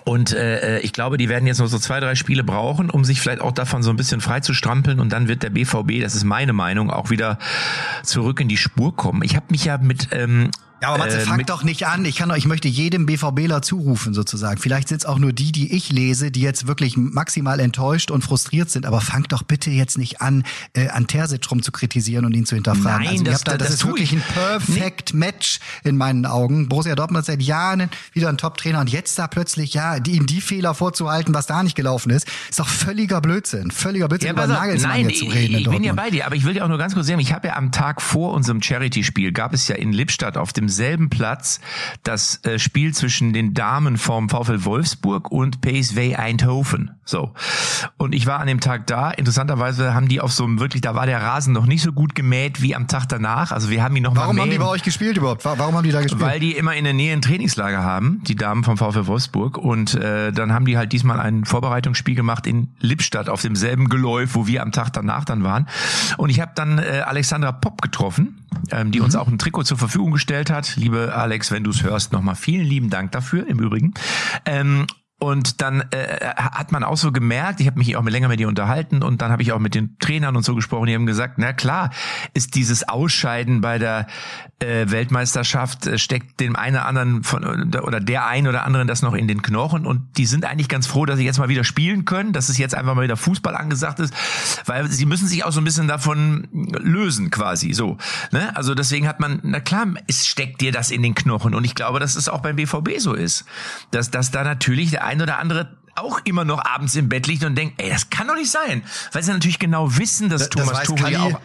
und äh, ich glaube, die werden jetzt noch so zwei, drei Spiele brauchen, um sich vielleicht auch davon so ein bisschen frei zu strampeln. Und dann wird der BVB, das ist meine Meinung, auch wieder zurück in die Spur kommen. Ich habe mich ja mit ähm, ja, aber Matze, äh, fangt doch nicht an. Ich kann ich möchte jedem BVBler zurufen sozusagen. Vielleicht sind es auch nur die, die ich lese, die jetzt wirklich maximal enttäuscht und frustriert sind. Aber fangt doch bitte jetzt nicht an, äh, an Terzic rum zu kritisieren und ihn zu hinterfragen. Nein, also, das, da, das, das, ist wirklich ein perfect nee. Match in meinen Augen. Borussia Dortmund seit Jahren wieder ein Top-Trainer und jetzt da plötzlich ja, die, ihm die Fehler vorzuhalten, was da nicht gelaufen ist, ist doch völliger Blödsinn. Völliger Blödsinn, ja, über Nagelsmann nein, zu reden. Ich, ich bin ja bei dir, aber ich will dir auch nur ganz kurz sagen, ich habe ja am Tag vor unserem Charity-Spiel gab es ja in Lippstadt auf dem selben Platz das äh, Spiel zwischen den Damen vom VfL Wolfsburg und PSV Eindhoven. So. Und ich war an dem Tag da. Interessanterweise haben die auf so einem wirklich, da war der Rasen noch nicht so gut gemäht wie am Tag danach. Also wir haben die noch Warum mal haben die bei euch gespielt überhaupt? Warum haben die da gespielt? Weil die immer in der Nähe ein Trainingslager haben, die Damen vom VfL Wolfsburg. Und äh, dann haben die halt diesmal ein Vorbereitungsspiel gemacht in Lippstadt auf demselben Geläuf, wo wir am Tag danach dann waren. Und ich habe dann äh, Alexandra Popp getroffen, die mhm. uns auch ein Trikot zur Verfügung gestellt hat. Liebe Alex, wenn du es hörst, nochmal vielen lieben Dank dafür im Übrigen. Und dann äh, hat man auch so gemerkt, ich habe mich auch länger mit ihr unterhalten und dann habe ich auch mit den Trainern und so gesprochen, die haben gesagt, na klar, ist dieses Ausscheiden bei der äh, Weltmeisterschaft, äh, steckt dem einen oder anderen von, oder der einen oder anderen das noch in den Knochen und die sind eigentlich ganz froh, dass sie jetzt mal wieder spielen können, dass es jetzt einfach mal wieder Fußball angesagt ist, weil sie müssen sich auch so ein bisschen davon lösen quasi so. Ne? Also deswegen hat man, na klar, es steckt dir das in den Knochen und ich glaube, dass es auch beim BVB so ist, dass, dass da natürlich der ein oder andere auch immer noch abends im Bett liegt und denkt, ey, das kann doch nicht sein. Weil sie natürlich genau wissen, dass das, Thomas das Tuchel auch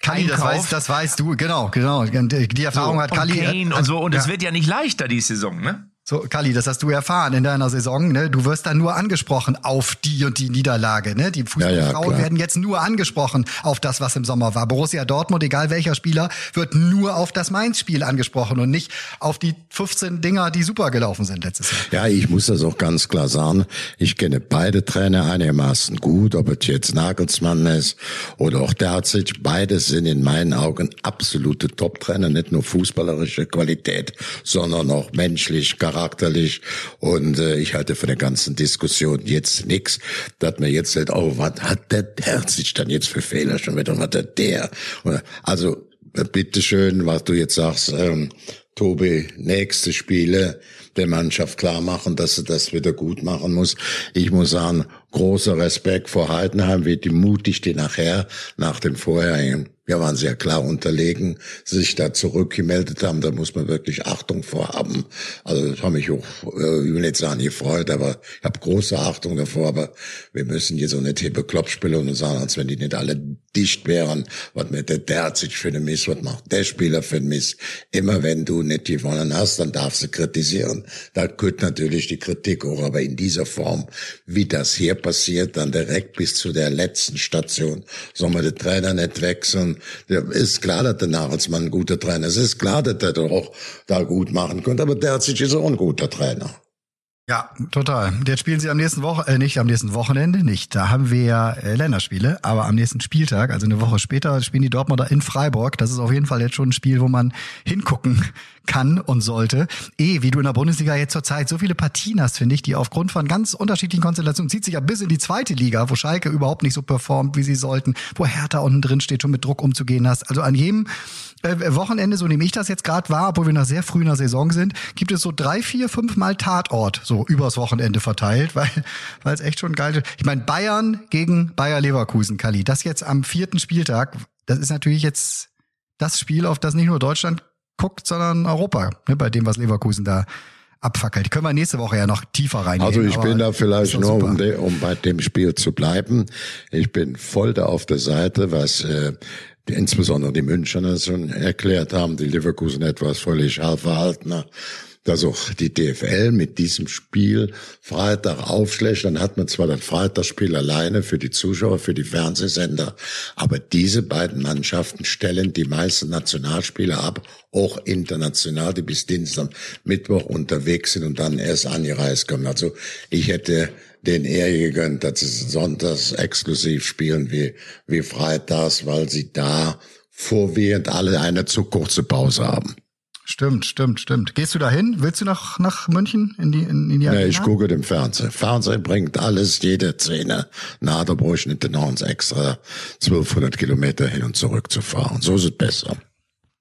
Kali, das weißt, das weißt du, genau, genau. Die Erfahrung so, hat Kali. Und, Kane und so, und es wird ja nicht leichter, die Saison, ne? So, Kali, das hast du erfahren in deiner Saison. Ne? Du wirst dann nur angesprochen auf die und die Niederlage. Ne? Die Fußballfrauen ja, ja, werden jetzt nur angesprochen auf das, was im Sommer war. Borussia Dortmund, egal welcher Spieler, wird nur auf das Mainz-Spiel angesprochen und nicht auf die 15 Dinger, die super gelaufen sind letztes Jahr. Ja, ich muss das auch ganz klar sagen. Ich kenne beide Trainer einigermaßen gut, ob es jetzt Nagelsmann ist oder auch Derzic. Beide sind in meinen Augen absolute Top-Trainer, nicht nur fußballerische Qualität, sondern auch menschlich, charakterlich. Und äh, ich halte von der ganzen Diskussion jetzt nichts, dass man jetzt sagt, oh, was hat der Derzic dann jetzt für Fehler schon wieder, was hat der? Also, bitteschön, was du jetzt sagst, ähm, Tobi, nächste Spiele der Mannschaft klar machen, dass sie das wieder gut machen muss. Ich muss sagen, großer Respekt vor Heidenheim, wie mutig die nachher nach dem vorherigen wir waren sehr klar unterlegen, sich da zurückgemeldet haben. Da muss man wirklich Achtung vorhaben. Also das hat mich auch, äh, ich will nicht sagen, gefreut, aber ich habe große Achtung davor. Aber wir müssen hier so eine Tippe Klopp spielen und sagen, als wenn die nicht alle dicht wären, was mit der Derzic für eine Miss, was macht der Spieler für ein Miss. Immer wenn du nicht gewonnen hast, dann darfst du kritisieren. Da gehört natürlich die Kritik auch, aber in dieser Form, wie das hier passiert, dann direkt bis zu der letzten Station, soll man den Trainer nicht wechseln, der ist klar, dass der Nagelsmann ein guter Trainer ist. Es ist klar, dass der doch da gut machen könnte, aber der hat sich ist auch ein guter Trainer. Ja, total. Jetzt spielen sie am nächsten Woche, äh, nicht am nächsten Wochenende, nicht. Da haben wir ja äh, Länderspiele, aber am nächsten Spieltag, also eine Woche später, spielen die Dortmunder in Freiburg. Das ist auf jeden Fall jetzt schon ein Spiel, wo man hingucken kann und sollte. Eh, wie du in der Bundesliga jetzt zurzeit so viele Partien hast, finde ich, die aufgrund von ganz unterschiedlichen Konstellationen zieht sich ja bis in die zweite Liga, wo Schalke überhaupt nicht so performt, wie sie sollten, wo Hertha unten drin steht, schon mit Druck umzugehen hast. Also an jedem äh, Wochenende, so nehme ich das jetzt gerade wahr, obwohl wir nach sehr früher Saison sind, gibt es so drei, vier, fünf Mal Tatort, so übers Wochenende verteilt, weil weil es echt schon geil ist. Ich meine, Bayern gegen Bayer Leverkusen, Kali, das jetzt am vierten Spieltag, das ist natürlich jetzt das Spiel, auf das nicht nur Deutschland guckt, sondern Europa, ne, bei dem, was Leverkusen da abfackelt. Können wir nächste Woche ja noch tiefer reingehen. Also ich bin da vielleicht nur, um, de, um, bei dem Spiel zu bleiben. Ich bin voll da auf der Seite, was äh, die, insbesondere die Münchner schon erklärt haben, die Leverkusen etwas völlig verhaltener dass auch die DFL mit diesem Spiel Freitag aufschlägt. Dann hat man zwar das Freitagsspiel alleine für die Zuschauer, für die Fernsehsender, aber diese beiden Mannschaften stellen die meisten Nationalspiele ab, auch international, die bis Dienstag, Mittwoch unterwegs sind und dann erst angereist kommen. Also ich hätte den eher gegönnt, dass sie sonntags exklusiv spielen wie, wie freitags, weil sie da vorwiegend alle eine zu kurze Pause haben. Stimmt, stimmt, stimmt. Gehst du da hin? Willst du nach, nach München in die, in, in die Arena? Nee, ich gucke dem Fernsehen. Fernsehen bringt alles, jede Szene. Na, da brauche ich nicht noch uns extra 1200 Kilometer hin und zurück zu fahren. So ist es besser.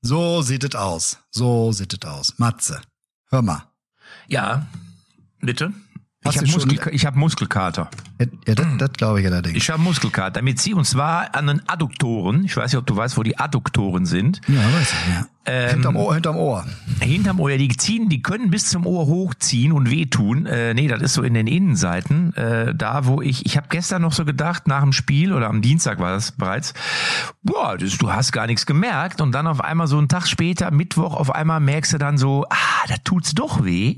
So sieht es aus. So sieht es aus. Matze, hör mal. Ja, bitte? ich habe Muskel, hab Muskelkater. Ja, ja das, das glaube ich allerdings. Ich habe Muskelkater mit Sie und zwar an den Adduktoren. Ich weiß nicht, ob du weißt, wo die Adduktoren sind. Ja, weiß ich, ja. Ähm, hinterm Ohr, hinterm Ohr. Hinterm Ohr, ja, die ziehen, die können bis zum Ohr hochziehen und wehtun. Äh, nee, das ist so in den Innenseiten. Äh, da, wo ich, ich habe gestern noch so gedacht, nach dem Spiel oder am Dienstag war das bereits, boah, das, du hast gar nichts gemerkt. Und dann auf einmal so einen Tag später, Mittwoch, auf einmal merkst du dann so, ah, da tut's doch weh.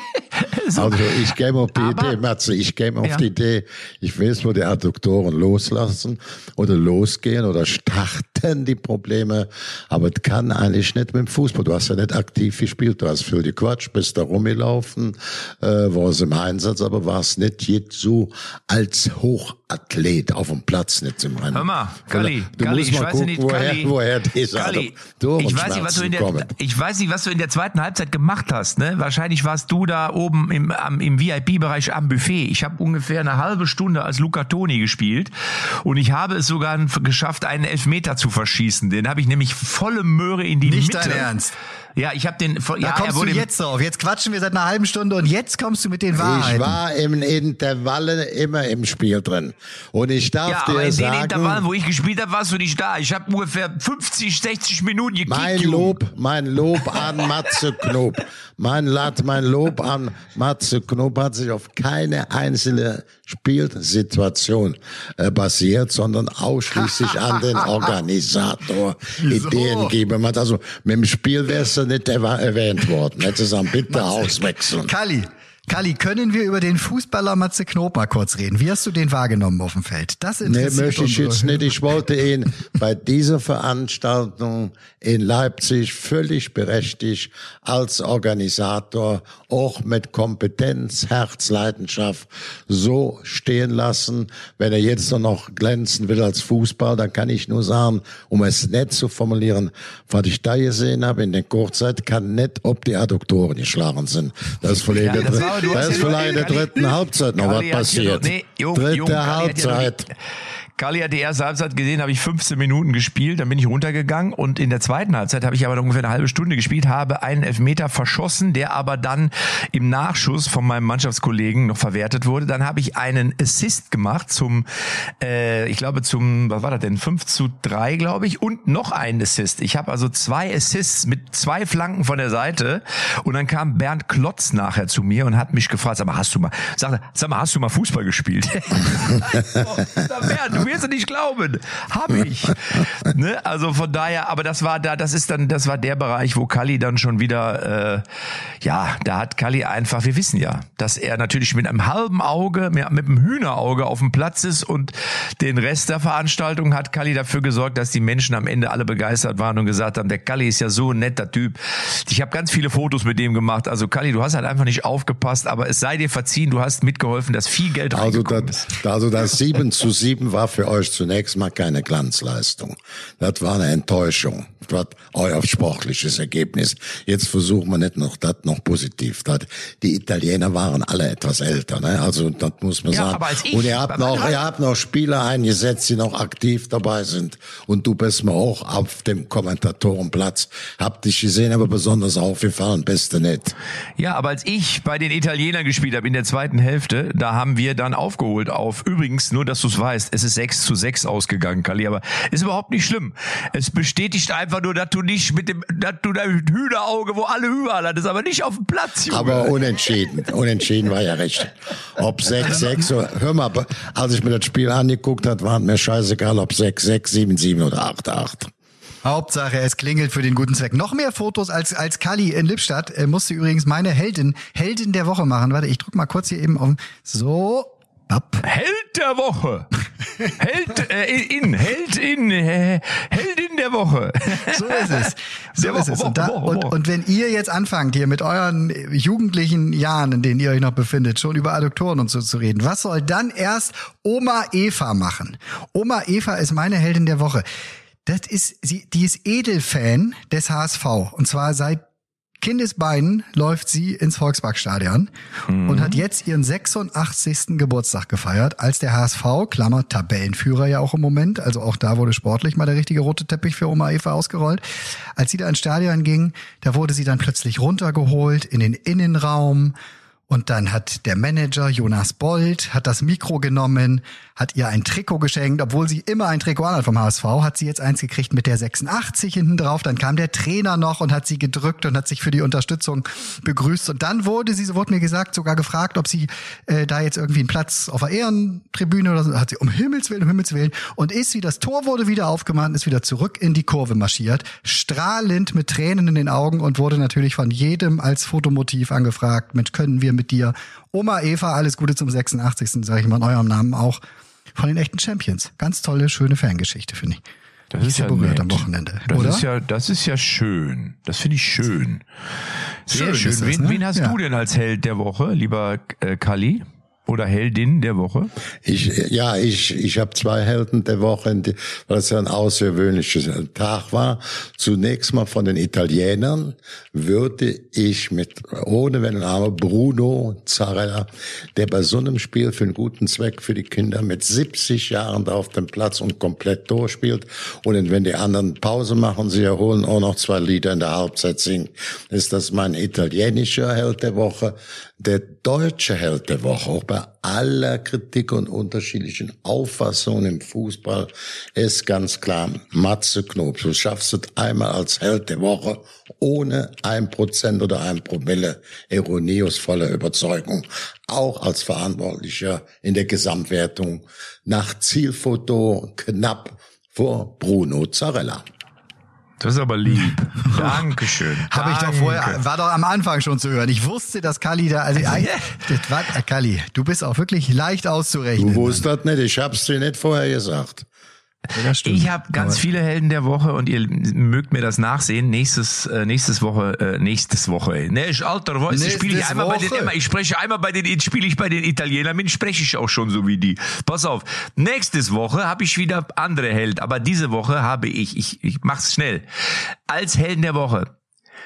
so. Also ich käme auf die Aber, Idee, Matze, ich käme auf ja. die Idee, ich weiß, wo die Adduktoren loslassen oder losgehen oder starten die Probleme. Aber es kann eigentlich nicht mit dem Fußball. Du hast ja nicht aktiv gespielt. Du hast viel gequatscht, bist da rumgelaufen, äh, warst im Einsatz, aber warst nicht jetzt so als Hochathlet auf dem Platz nicht im Rennen. Hör mal, Kalli, du Kalli, musst mal gucken, nicht, woher, Kalli, woher diese Kalli, ich weiß, nicht, was du in der, ich weiß nicht, was du in der zweiten Halbzeit gemacht hast. Ne? Wahrscheinlich warst du da oben im, am, im VIP-Bereich am Buffet. Ich habe ungefähr eine halbe Stunde als Luca Toni gespielt und ich habe es sogar geschafft, einen Elfmeter zu verschießen. Den habe ich nämlich volle Möhre in die Nicht Mitte. dein Ernst. Ja, ich habe den. Da ja, kommst du jetzt drauf. Jetzt quatschen wir seit einer halben Stunde und jetzt kommst du mit den Wahrheiten. Ich war im Intervallen immer im Spiel drin und ich darf ja, dir aber in sagen, den Intervallen, wo ich gespielt habe, warst du nicht da. Ich habe ungefähr 50, 60 Minuten gekickt. Mein Lob, mein Lob an Matze Knob. Mein Lat, mein Lob an Matze Knob hat sich auf keine einzelne Spielsituation äh, basiert, sondern ausschließlich an den Organisator Ideengeber. Also mit dem Spiel wärst du nicht erwähnt worden. Hättest du bitte auswechseln. Kali, Kali, können wir über den Fußballer Matze Knob mal kurz reden? Wie hast du den wahrgenommen auf dem Feld? Das interessiert nee, möchte ich jetzt nicht. Ich wollte ihn bei dieser Veranstaltung in Leipzig völlig berechtigt als Organisator auch mit Kompetenz, Herz, Leidenschaft so stehen lassen. Wenn er jetzt noch glänzen will als Fußball, dann kann ich nur sagen, um es nett zu formulieren, was ich da gesehen habe in der Kurzzeit, kann nicht ob die Adduktoren geschlagen sind. Das ist ja, das da ist vielleicht in der dritten Halbzeit noch was passiert. Nee, Jung, Dritte Halbzeit. Kali hat die erste Halbzeit gesehen, habe ich 15 Minuten gespielt, dann bin ich runtergegangen und in der zweiten Halbzeit habe ich aber ungefähr eine halbe Stunde gespielt, habe einen Elfmeter verschossen, der aber dann im Nachschuss von meinem Mannschaftskollegen noch verwertet wurde. Dann habe ich einen Assist gemacht zum, äh, ich glaube zum, was war das denn, 5 zu 3, glaube ich, und noch einen Assist. Ich habe also zwei Assists mit zwei Flanken von der Seite und dann kam Bernd Klotz nachher zu mir und hat mich gefragt, sag mal, hast du mal, sag, sag mal, hast du mal Fußball gespielt? Bernd, du wirst du nicht glauben. Hab ich. ne? Also von daher, aber das war da, das ist dann, das war der Bereich, wo Kali dann schon wieder, äh, ja, da hat Kali einfach, wir wissen ja, dass er natürlich mit einem halben Auge, mit, einem Hühnerauge auf dem Platz ist und den Rest der Veranstaltung hat Kali dafür gesorgt, dass die Menschen am Ende alle begeistert waren und gesagt haben, der Kali ist ja so ein netter Typ. Ich habe ganz viele Fotos mit dem gemacht. Also Kali, du hast halt einfach nicht aufgepasst, aber es sei dir verziehen, du hast mitgeholfen, dass viel Geld also das, ist. Also das 7 zu 7 war für für euch zunächst mal keine Glanzleistung. Das war eine Enttäuschung. Das war euer sportliches Ergebnis. Jetzt versuchen wir nicht noch das noch positiv. Das, die Italiener waren alle etwas älter, ne? Also das muss man ja, sagen. Aber als ich, und ihr habt noch, ihr habt noch Spieler eingesetzt, die noch aktiv dabei sind. Und du bist mir auch auf dem Kommentatorenplatz. Hab dich gesehen, aber besonders aufgefallen, beste nett. Ja, aber als ich bei den Italienern gespielt habe in der zweiten Hälfte, da haben wir dann aufgeholt auf. Übrigens, nur dass du es weißt, es ist 6 zu 6 ausgegangen, Kali, aber ist überhaupt nicht schlimm. Es bestätigt einfach nur, dass du nicht mit dem, dass du dein Hühnerauge, wo alle überall hattest, aber nicht auf dem Platz, Junge. Aber unentschieden. Unentschieden war ja recht. Ob 6, 6, so, hör mal, als ich mir das Spiel angeguckt hat, waren mir scheißegal, ob 6, 6, 7, 7 oder 8, 8. Hauptsache, es klingelt für den guten Zweck. Noch mehr Fotos als, als Kali in Lippstadt äh, musste übrigens meine Heldin, Heldin der Woche machen. Warte, ich drück mal kurz hier eben auf. So, Ab. Held der Woche. Held äh, in, Held in, äh, Heldin der Woche. So ist es. So der ist Woche, es. Und, da, und, und, wenn ihr jetzt anfangt, hier mit euren jugendlichen Jahren, in denen ihr euch noch befindet, schon über Adduktoren und so zu reden, was soll dann erst Oma Eva machen? Oma Eva ist meine Heldin der Woche. Das ist, sie, die ist Edelfan des HSV. Und zwar seit Kindesbeinen läuft sie ins Volksparkstadion mhm. und hat jetzt ihren 86. Geburtstag gefeiert, als der HSV, Klammer, Tabellenführer ja auch im Moment, also auch da wurde sportlich mal der richtige rote Teppich für Oma Eva ausgerollt. Als sie da ins Stadion ging, da wurde sie dann plötzlich runtergeholt in den Innenraum und dann hat der Manager Jonas Bold hat das Mikro genommen, hat ihr ein Trikot geschenkt, obwohl sie immer ein Trikot anhat vom HSV, hat sie jetzt eins gekriegt mit der 86 hinten drauf. Dann kam der Trainer noch und hat sie gedrückt und hat sich für die Unterstützung begrüßt. Und dann wurde sie, so wurde mir gesagt, sogar gefragt, ob sie äh, da jetzt irgendwie einen Platz auf der Ehrentribüne oder so, hat sie um Himmels Willen, um Himmels Willen und ist, wie das Tor wurde wieder aufgemacht, ist wieder zurück in die Kurve marschiert, strahlend mit Tränen in den Augen und wurde natürlich von jedem als Fotomotiv angefragt, mit können wir mit dir. Oma Eva, alles Gute zum 86. sage ich mal in eurem Namen auch. Von den echten Champions. Ganz tolle, schöne Fangeschichte, finde ich. Das ist ja berührt nett. am Wochenende. Das oder? ist ja, das ist ja schön. Das finde ich schön. Sehr schön. schön. Das, wen, ne? wen hast ja. du denn als Held der Woche, lieber äh, Kali? Oder Heldin der Woche? Ich, ja, ich, ich habe zwei Helden der Woche, weil es ein außergewöhnlicher Tag war. Zunächst mal von den Italienern würde ich mit, ohne wenn aber Bruno Zarella, der bei so einem Spiel für einen guten Zweck für die Kinder mit 70 Jahren da auf dem Platz und komplett durchspielt. Und wenn die anderen Pause machen, sie erholen auch noch zwei Lieder in der Halbzeit singen, ist das mein italienischer Held der Woche. Der deutsche Held der Woche, auch bei aller Kritik und unterschiedlichen Auffassungen im Fußball ist ganz klar, Matze Knob, du schaffst es einmal als Held der Woche ohne ein Prozent oder ein Promille Ironie Überzeugung, auch als Verantwortlicher in der Gesamtwertung nach Zielfoto knapp vor Bruno Zarella. Das ist aber lieb. Dankeschön. Habe ich doch vorher, war doch am Anfang schon zu hören. Ich wusste, dass Kali da, also, das war, äh, Kali, du bist auch wirklich leicht auszurechnen. Du wusstest nicht, ich hab's dir nicht vorher gesagt. Ja, ich habe ganz Aber viele Helden der Woche und ihr mögt mir das nachsehen. Nächstes, äh, nächstes Woche, äh, nächstes Woche. Ne, ich, Alter, Nächstes spiele ich einmal Woche. bei den, ich spreche einmal bei den, spiele ich bei den Italienern, mit spreche ich auch schon so wie die. Pass auf, nächstes Woche habe ich wieder andere Held, aber diese Woche habe ich, ich, ich mach's schnell, als Helden der Woche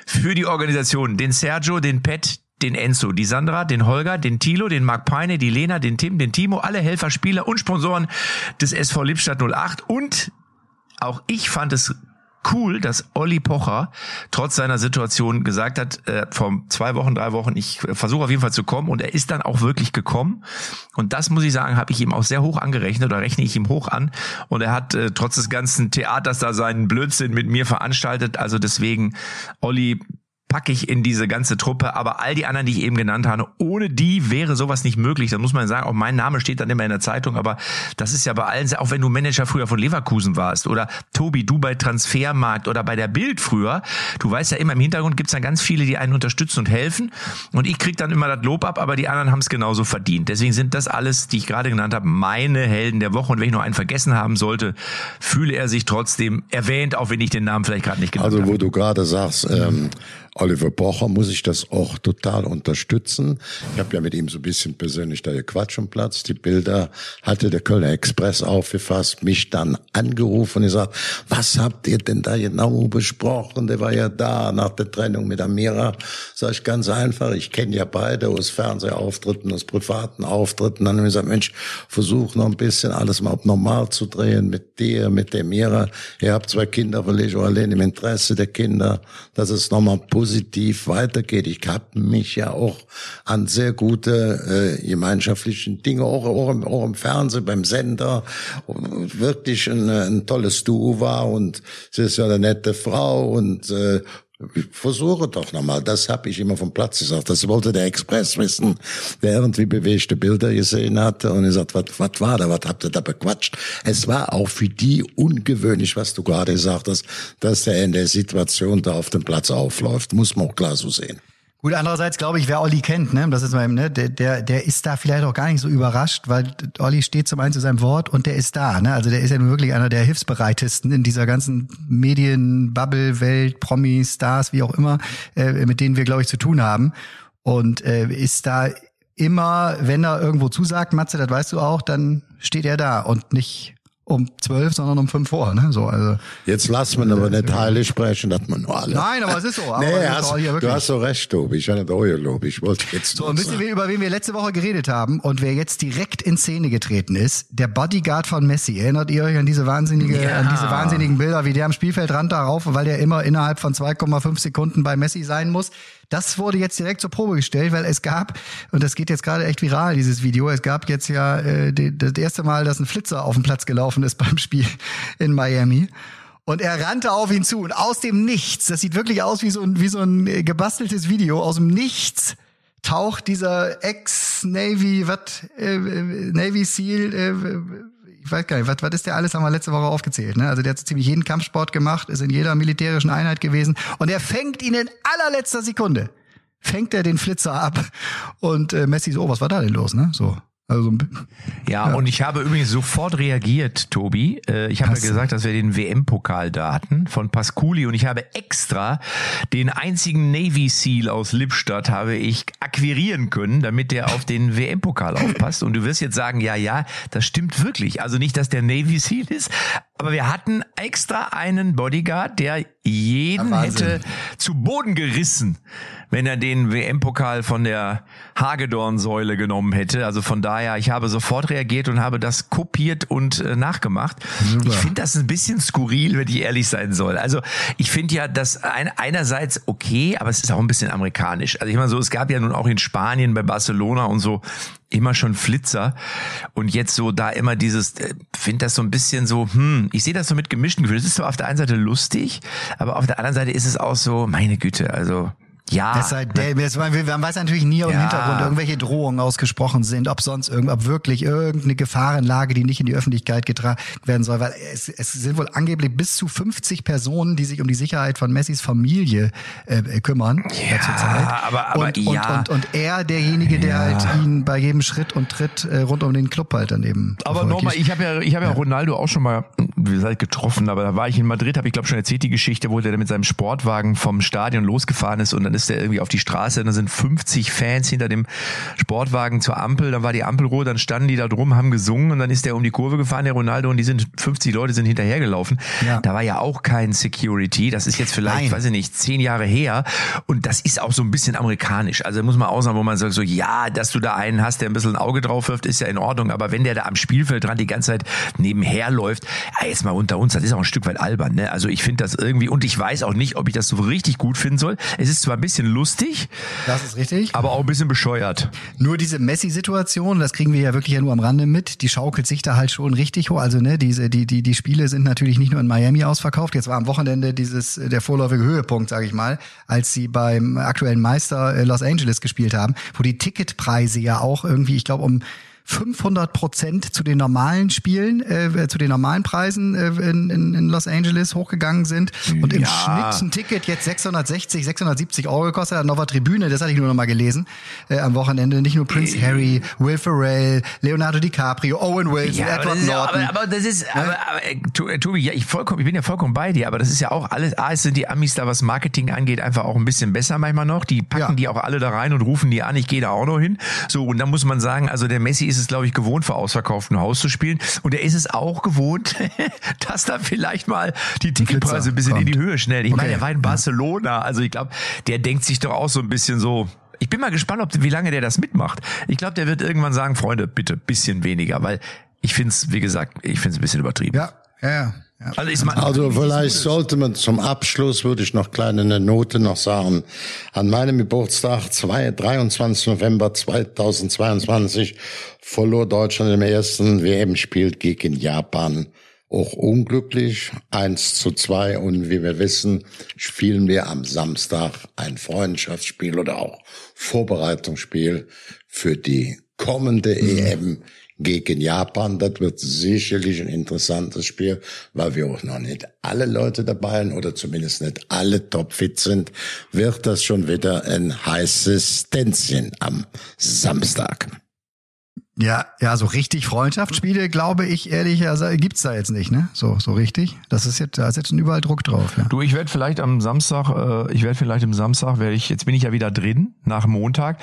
für die Organisation den Sergio, den Pet, den Enzo, die Sandra, den Holger, den Tilo, den Marc Peine, die Lena, den Tim, den Timo, alle Helfer, Spieler und Sponsoren des SV Lippstadt 08 und auch ich fand es cool, dass Olli Pocher trotz seiner Situation gesagt hat, äh, vor zwei Wochen, drei Wochen, ich versuche auf jeden Fall zu kommen und er ist dann auch wirklich gekommen. Und das muss ich sagen, habe ich ihm auch sehr hoch angerechnet oder rechne ich ihm hoch an. Und er hat äh, trotz des ganzen Theaters da seinen Blödsinn mit mir veranstaltet. Also deswegen, Olli, packe ich in diese ganze Truppe. Aber all die anderen, die ich eben genannt habe, ohne die wäre sowas nicht möglich. Da muss man sagen, auch mein Name steht dann immer in der Zeitung, aber das ist ja bei allen, auch wenn du Manager früher von Leverkusen warst oder Tobi, du bei Transfermarkt oder bei der Bild früher, du weißt ja immer, im Hintergrund gibt's dann ganz viele, die einen unterstützen und helfen. Und ich krieg dann immer das Lob ab, aber die anderen haben es genauso verdient. Deswegen sind das alles, die ich gerade genannt habe, meine Helden der Woche. Und wenn ich noch einen vergessen haben sollte, fühle er sich trotzdem erwähnt, auch wenn ich den Namen vielleicht gerade nicht genannt habe. Also wo habe. du gerade sagst, ähm, Oliver Pocher muss ich das auch total unterstützen. Ich habe ja mit ihm so ein bisschen persönlich da gequatscht am Platz. Die Bilder hatte der Kölner Express aufgefasst, mich dann angerufen und gesagt, was habt ihr denn da genau besprochen? Der war ja da nach der Trennung mit Amira. Sag ich ganz einfach, ich kenne ja beide aus Fernsehauftritten, aus privaten Auftritten. Dann haben wir gesagt, Mensch, versuch noch ein bisschen alles mal normal zu drehen mit dir, mit der Mira. Ihr habt zwei Kinder, weil ich auch allein im Interesse der Kinder, dass es nochmal positiv weitergeht. Ich habe mich ja auch an sehr gute äh, gemeinschaftlichen Dinge, auch, auch, im, auch im Fernsehen, beim Sender, wirklich ein, ein tolles Duo war und sie ist ja eine nette Frau und äh, versuche doch nochmal, das habe ich immer vom Platz gesagt. Das wollte der Express wissen, der irgendwie bewegte Bilder gesehen hatte und er sagt, was was war da, was habt ihr da bequatscht? Es war auch für die ungewöhnlich, was du gerade gesagt hast, dass der in der Situation da auf dem Platz aufläuft. Muss man auch klar so sehen. Gut, andererseits glaube ich, wer Olli kennt, ne, das ist mal, ne, der, der, der ist da vielleicht auch gar nicht so überrascht, weil Olli steht zum einen zu seinem Wort und der ist da, ne? Also der ist ja wirklich einer der hilfsbereitesten in dieser ganzen Medien-Bubble-Welt, Promis, Stars, wie auch immer, äh, mit denen wir, glaube ich, zu tun haben. Und äh, ist da immer, wenn er irgendwo zusagt, Matze, das weißt du auch, dann steht er da und nicht um zwölf, sondern um fünf vor. Ne? So, also, Jetzt lass man aber nicht heilig sprechen, dass man nur alle. Nein, aber es ist so. Aber nee, hast, du hast so recht, Tobi. Ich hatte euer Lob. Ich wollte jetzt So, und wisst ihr, über wen wir letzte Woche geredet haben und wer jetzt direkt in Szene getreten ist? Der Bodyguard von Messi. Erinnert ihr euch an diese wahnsinnige, ja. an diese wahnsinnigen Bilder, wie der am Spielfeldrand darauf, weil der immer innerhalb von 2,5 Sekunden bei Messi sein muss? Das wurde jetzt direkt zur Probe gestellt, weil es gab, und das geht jetzt gerade echt viral, dieses Video, es gab jetzt ja äh, die, das erste Mal, dass ein Flitzer auf den Platz gelaufen ist beim Spiel in Miami. Und er rannte auf ihn zu und aus dem Nichts, das sieht wirklich aus wie so ein, wie so ein äh, gebasteltes Video, aus dem Nichts taucht dieser Ex-Navy, was, äh, äh, Navy Seal, äh, ich weiß gar nicht, was, was ist der alles, haben wir letzte Woche aufgezählt. Ne? Also der hat so ziemlich jeden Kampfsport gemacht, ist in jeder militärischen Einheit gewesen und er fängt ihn in allerletzter Sekunde, fängt er den Flitzer ab und äh, Messi so, oh, was war da denn los? Ne? So, also, ja, ja, und ich habe übrigens sofort reagiert, Tobi. Äh, ich habe ja gesagt, dass wir den WM-Pokal da hatten von Pasculi und ich habe extra den einzigen Navy Seal aus Lippstadt habe ich akquirieren können, damit der auf den WM-Pokal aufpasst. Und du wirst jetzt sagen, ja, ja, das stimmt wirklich. Also nicht, dass der Navy Seal ist, aber wir hatten extra einen Bodyguard, der jeden hätte zu Boden gerissen, wenn er den WM-Pokal von der Hagedorn-Säule genommen hätte. Also von daher, ich habe sofort reagiert und habe das kopiert und äh, nachgemacht. Super. Ich finde das ein bisschen skurril, wenn ich ehrlich sein soll. Also ich finde ja das ein, einerseits okay, aber es ist auch ein bisschen amerikanisch. Also ich meine so, es gab ja nun auch in Spanien bei Barcelona und so immer schon Flitzer und jetzt so da immer dieses, äh, finde das so ein bisschen so, hm, ich sehe das so mit gemischten Gefühlen. Es ist so auf der einen Seite lustig, aber auf der anderen Seite ist es auch so, meine Güte, also ja. Das halt, der, das, man weiß natürlich nie, ob ja. im Hintergrund irgendwelche Drohungen ausgesprochen sind, ob sonst irgend, ob wirklich irgendeine Gefahrenlage, die nicht in die Öffentlichkeit getragen werden soll, weil es, es sind wohl angeblich bis zu 50 Personen, die sich um die Sicherheit von Messis Familie äh, kümmern. Ja, Zeit. aber, aber und, ja. Und, und, und er derjenige, der ja. halt ihn bei jedem Schritt und Tritt äh, rund um den Club halt daneben. Aber nochmal, ich habe ja, ich habe ja, ja Ronaldo auch schon mal, wie gesagt, getroffen, aber da war ich in Madrid, habe ich glaube schon erzählt die Geschichte, wo der mit seinem Sportwagen vom Stadion losgefahren ist und dann ist der irgendwie auf die Straße, dann sind 50 Fans hinter dem Sportwagen zur Ampel, dann war die Ampel rot, dann standen die da drum, haben gesungen und dann ist der um die Kurve gefahren, der Ronaldo, und die sind 50 Leute sind hinterhergelaufen. Ja. Da war ja auch kein Security. Das ist jetzt vielleicht, Nein. weiß ich nicht, zehn Jahre her. Und das ist auch so ein bisschen amerikanisch. Also muss man auch sagen, wo man sagt so, ja, dass du da einen hast, der ein bisschen ein Auge drauf wirft, ist ja in Ordnung. Aber wenn der da am Spielfeld dran die ganze Zeit nebenher läuft, jetzt mal unter uns, das ist auch ein Stück weit albern. Ne? Also ich finde das irgendwie, und ich weiß auch nicht, ob ich das so richtig gut finden soll. Es ist zwar ein bisschen lustig. Das ist richtig. Aber auch ein bisschen bescheuert. Nur diese Messi-Situation, das kriegen wir ja wirklich ja nur am Rande mit, die schaukelt sich da halt schon richtig hoch. Also ne, diese, die, die, die Spiele sind natürlich nicht nur in Miami ausverkauft. Jetzt war am Wochenende dieses, der vorläufige Höhepunkt, sage ich mal, als sie beim aktuellen Meister äh, Los Angeles gespielt haben, wo die Ticketpreise ja auch irgendwie, ich glaube, um 500 Prozent zu den normalen Spielen, äh, zu den normalen Preisen äh, in, in, in Los Angeles hochgegangen sind und im ja. Schnitt ein Ticket jetzt 660, 670 Euro gekostet hat, Nova Tribüne, das hatte ich nur noch mal gelesen äh, am Wochenende. Nicht nur Prince äh. Harry, Will Ferrell, Leonardo DiCaprio, Owen Wilson, ja, Edward Norton. aber, aber, das ist, ja? aber, aber äh, Tobi, ja, ich vollkommen, ich bin ja vollkommen bei dir, aber das ist ja auch alles, A, sind die Amis da, was Marketing angeht, einfach auch ein bisschen besser manchmal noch. Die packen die auch alle da rein und rufen die an, ich gehe da auch noch hin. So, und dann muss man sagen, also der Messi ist ist es, glaube ich, gewohnt, vor ausverkauftem Haus zu spielen. Und er ist es auch gewohnt, dass da vielleicht mal die Ticketpreise ein bisschen kommt. in die Höhe schnell. Ich okay. meine, er war in Barcelona. Also ich glaube, der denkt sich doch auch so ein bisschen so, ich bin mal gespannt, ob, wie lange der das mitmacht. Ich glaube, der wird irgendwann sagen, Freunde, bitte bisschen weniger, weil ich finde es, wie gesagt, ich finde es ein bisschen übertrieben. Ja, ja, ja. Also, ich mein, also vielleicht sollte man zum Abschluss, würde ich noch kleine Note noch sagen. An meinem Geburtstag, 2, 23. November 2022, verlor Deutschland im ersten WM-Spiel gegen Japan. Auch unglücklich, 1 zu 2. Und wie wir wissen, spielen wir am Samstag ein Freundschaftsspiel oder auch Vorbereitungsspiel für die kommende mhm. EM gegen Japan. Das wird sicherlich ein interessantes Spiel, weil wir auch noch nicht alle Leute dabei sind oder zumindest nicht alle topfit sind, wird das schon wieder ein heißes Tänzchen am Samstag. Ja, ja, so richtig Freundschaftsspiele, glaube ich, ehrlich, gibt's da jetzt nicht, ne? So, so richtig. Das ist jetzt, da ist jetzt überall Druck drauf. Ja. Du, ich werde vielleicht am Samstag, äh, ich werde vielleicht am Samstag, werde ich, jetzt bin ich ja wieder drin, nach Montag,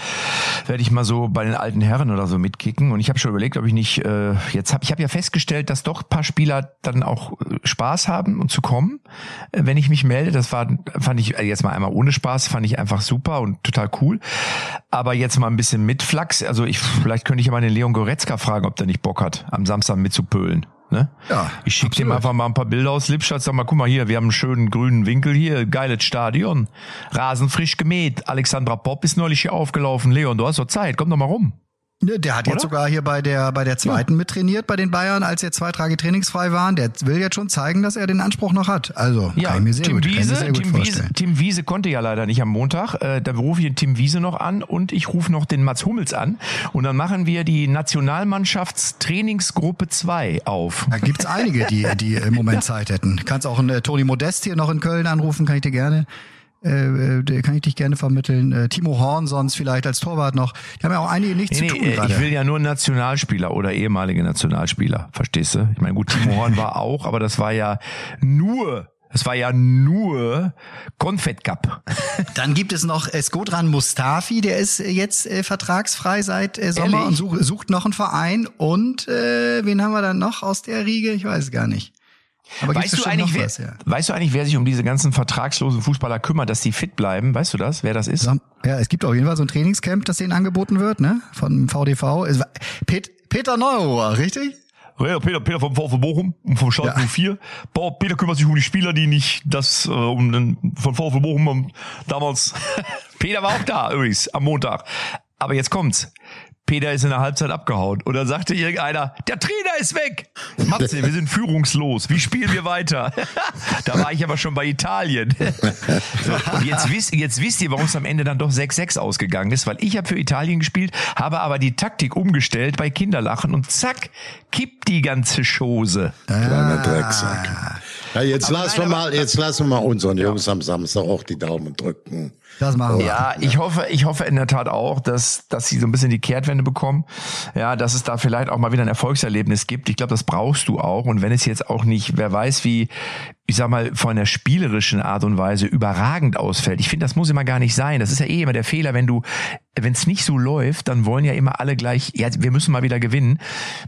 werde ich mal so bei den alten Herren oder so mitkicken. Und ich habe schon überlegt, ob ich nicht, äh, jetzt habe ich habe ja festgestellt, dass doch paar Spieler dann auch äh, Spaß haben und zu kommen, äh, wenn ich mich melde. Das war, fand ich äh, jetzt mal einmal ohne Spaß, fand ich einfach super und total cool. Aber jetzt mal ein bisschen mit Flachs, also ich, vielleicht könnte ich ja mal den Leon Goretzka fragen, ob der nicht Bock hat, am Samstag mitzupölen. Ne? Ja, ich schicke dem einfach mal ein paar Bilder aus Lippstadt, sag mal, guck mal hier, wir haben einen schönen grünen Winkel hier, geiles Stadion, Rasen frisch gemäht, Alexandra Popp ist neulich hier aufgelaufen, Leon, du hast doch Zeit, komm doch mal rum. Ne, der hat Oder? jetzt sogar hier bei der bei der zweiten ja. mittrainiert bei den Bayern, als er zwei Tage trainingsfrei waren. Der will jetzt schon zeigen, dass er den Anspruch noch hat. Also ja, kann ich mir sehr, Tim gut, Wiese, sehr gut Tim vorstellen. Wiese, Tim Wiese konnte ja leider nicht am Montag. Äh, da rufe ich den Tim Wiese noch an und ich rufe noch den Mats Hummels an und dann machen wir die Nationalmannschaftstrainingsgruppe 2 auf. Da gibt's einige, die die im Moment Zeit hätten. Kannst auch einen äh, Toni Modest hier noch in Köln anrufen, kann ich dir gerne äh, äh kann ich dich gerne vermitteln. Äh, Timo Horn sonst vielleicht als Torwart noch. Die haben ja auch einige nichts nee, zu tun nee, gerade. Ich will ja nur Nationalspieler oder ehemalige Nationalspieler, verstehst du? Ich meine, gut, Timo Horn war auch, aber das war ja nur es war ja nur Confed Cup. Dann gibt es noch äh, Skodran Mustafi, der ist jetzt äh, vertragsfrei seit äh, Sommer Ehrlich? und such, sucht noch einen Verein. Und äh, wen haben wir dann noch aus der Riege? Ich weiß es gar nicht. Aber weißt du, eigentlich, wer, was, ja. weißt du eigentlich, wer sich um diese ganzen vertragslosen Fußballer kümmert, dass die fit bleiben? Weißt du das, wer das ist? Ja, es gibt auf jeden Fall so ein Trainingscamp, das denen angeboten wird, ne? Von VDV. Peter Neurohr, richtig? Ja, Peter, Peter vom VfB Bochum, vom Schalke ja. 04. Peter kümmert sich um die Spieler, die nicht das äh, um den, von VfB Bochum um, damals. Peter war auch da übrigens am Montag. Aber jetzt kommt's. Peter ist in der Halbzeit abgehauen. Und dann sagte irgendeiner, der Trainer ist weg. Matze, wir sind führungslos. Wie spielen wir weiter? da war ich aber schon bei Italien. so, und jetzt wisst, jetzt wisst ihr, warum es am Ende dann doch 6-6 ausgegangen ist. Weil ich habe für Italien gespielt, habe aber die Taktik umgestellt bei Kinderlachen und zack, kippt die ganze Chose. Kleiner Drecksack. Ja, jetzt aber lassen nein, wir mal, jetzt lassen wir mal unseren Jungs am Samstag auch die Daumen drücken. Das machen wir. Ja, ich hoffe, ich hoffe in der Tat auch, dass, dass sie so ein bisschen die Kehrtwende bekommen. Ja, dass es da vielleicht auch mal wieder ein Erfolgserlebnis gibt. Ich glaube, das brauchst du auch. Und wenn es jetzt auch nicht, wer weiß, wie, ich sag mal, von der spielerischen Art und Weise überragend ausfällt. Ich finde, das muss immer gar nicht sein. Das ist ja eh immer der Fehler, wenn du, wenn es nicht so läuft, dann wollen ja immer alle gleich, ja, wir müssen mal wieder gewinnen.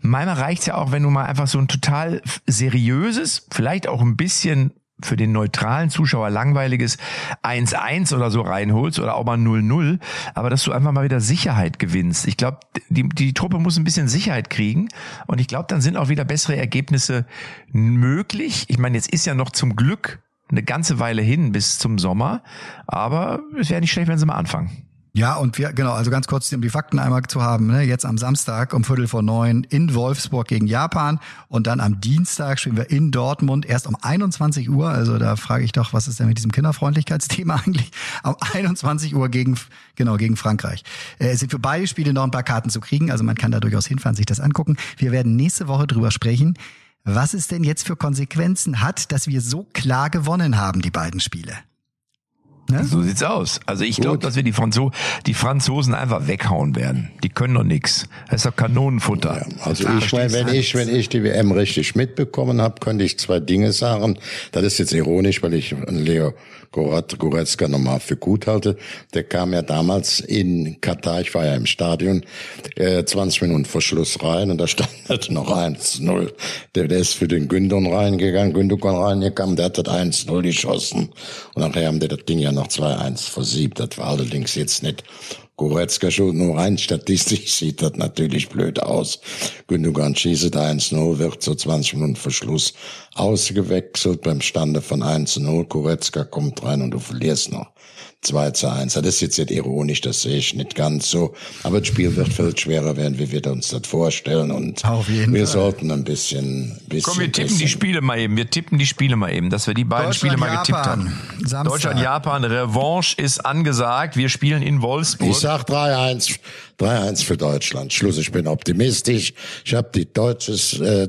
Manchmal reicht's ja auch, wenn du mal einfach so ein total seriöses, vielleicht auch ein bisschen für den neutralen Zuschauer langweiliges 1-1 oder so reinholst oder auch mal 0-0, aber dass du einfach mal wieder Sicherheit gewinnst. Ich glaube, die, die Truppe muss ein bisschen Sicherheit kriegen und ich glaube, dann sind auch wieder bessere Ergebnisse möglich. Ich meine, jetzt ist ja noch zum Glück eine ganze Weile hin bis zum Sommer, aber es wäre nicht schlecht, wenn sie mal anfangen. Ja, und wir, genau, also ganz kurz, um die Fakten einmal zu haben, ne, jetzt am Samstag um Viertel vor neun in Wolfsburg gegen Japan und dann am Dienstag spielen wir in Dortmund erst um 21 Uhr, also da frage ich doch, was ist denn mit diesem Kinderfreundlichkeitsthema eigentlich? Um 21 Uhr gegen, genau, gegen Frankreich. Äh, es sind für beide Spiele noch ein paar Karten zu kriegen, also man kann da durchaus hinfahren, sich das angucken. Wir werden nächste Woche drüber sprechen, was es denn jetzt für Konsequenzen hat, dass wir so klar gewonnen haben, die beiden Spiele. Ne? So sieht's aus. Also ich glaube, dass wir die, Franzo die Franzosen einfach weghauen werden. Die können doch nix. Das ist doch Kanonenfutter. Ja, also ich meine, wenn ich, wenn ich die WM richtig mitbekommen habe, könnte ich zwei Dinge sagen. Das ist jetzt ironisch, weil ich Leo Goretzka nochmal für gut halte. Der kam ja damals in Katar, ich war ja im Stadion, äh, 20 Minuten vor Schluss rein und da stand halt noch 1-0. Der, der ist für den Gündon reingegangen, Gündogan reingegangen, der hat das 1-0 geschossen. Und nachher haben die das Ding ja noch 2-1 versiebt. Das war allerdings jetzt nicht Goretzka schon nur rein statistisch sieht das natürlich blöd aus. Gündogan schießt 1-0, wird so 20 Minuten Verschluss ausgewechselt beim Stande von 1-0. Goretzka kommt rein und du verlierst noch. 2 zu 1. Das ist jetzt nicht ironisch, das sehe ich nicht ganz so. Aber das Spiel wird viel schwerer werden, wie wir uns das vorstellen. Und Auf jeden wir Fall. sollten ein bisschen, bisschen. Komm, wir tippen bisschen. die Spiele mal eben. Wir tippen die Spiele mal eben, dass wir die beiden Spiele mal getippt haben. Samstag. Deutschland, Japan, Revanche ist angesagt. Wir spielen in Wolfsburg. Ich sag 3-1. 3-1 für Deutschland. Schluss, ich bin optimistisch. Ich habe die deutsches äh,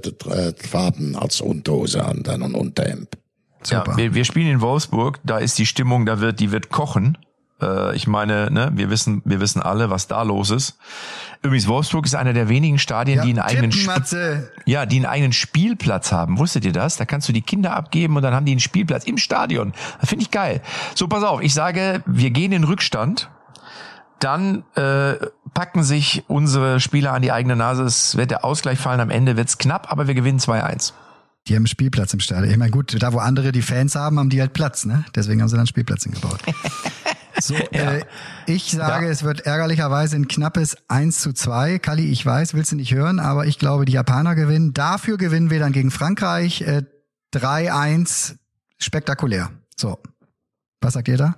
Farben als Unterhose an, dann und Unterhemd. Super. Ja, wir, wir spielen in Wolfsburg, da ist die Stimmung, da wird, die wird kochen. Äh, ich meine, ne, wir wissen, wir wissen alle, was da los ist. Übrigens, Wolfsburg ist einer der wenigen Stadien, ja, die einen eigenen Sp ja, die einen eigenen Spielplatz haben. Wusstet ihr das? Da kannst du die Kinder abgeben und dann haben die einen Spielplatz im Stadion. Das finde ich geil. So, pass auf, ich sage, wir gehen in Rückstand. Dann äh, packen sich unsere Spieler an die eigene Nase. Es wird der Ausgleich fallen. Am Ende wird's knapp, aber wir gewinnen 2-1. Die haben Spielplatz im Stadion. Ich meine, gut, da wo andere die Fans haben, haben die halt Platz, ne? Deswegen haben sie dann einen Spielplatz hingebaut. So, ja. äh, ich sage, ja. es wird ärgerlicherweise ein knappes 1 zu 2. Kali, ich weiß, willst du nicht hören, aber ich glaube, die Japaner gewinnen. Dafür gewinnen wir dann gegen Frankreich äh, 3-1. Spektakulär. So. Was sagt ihr da?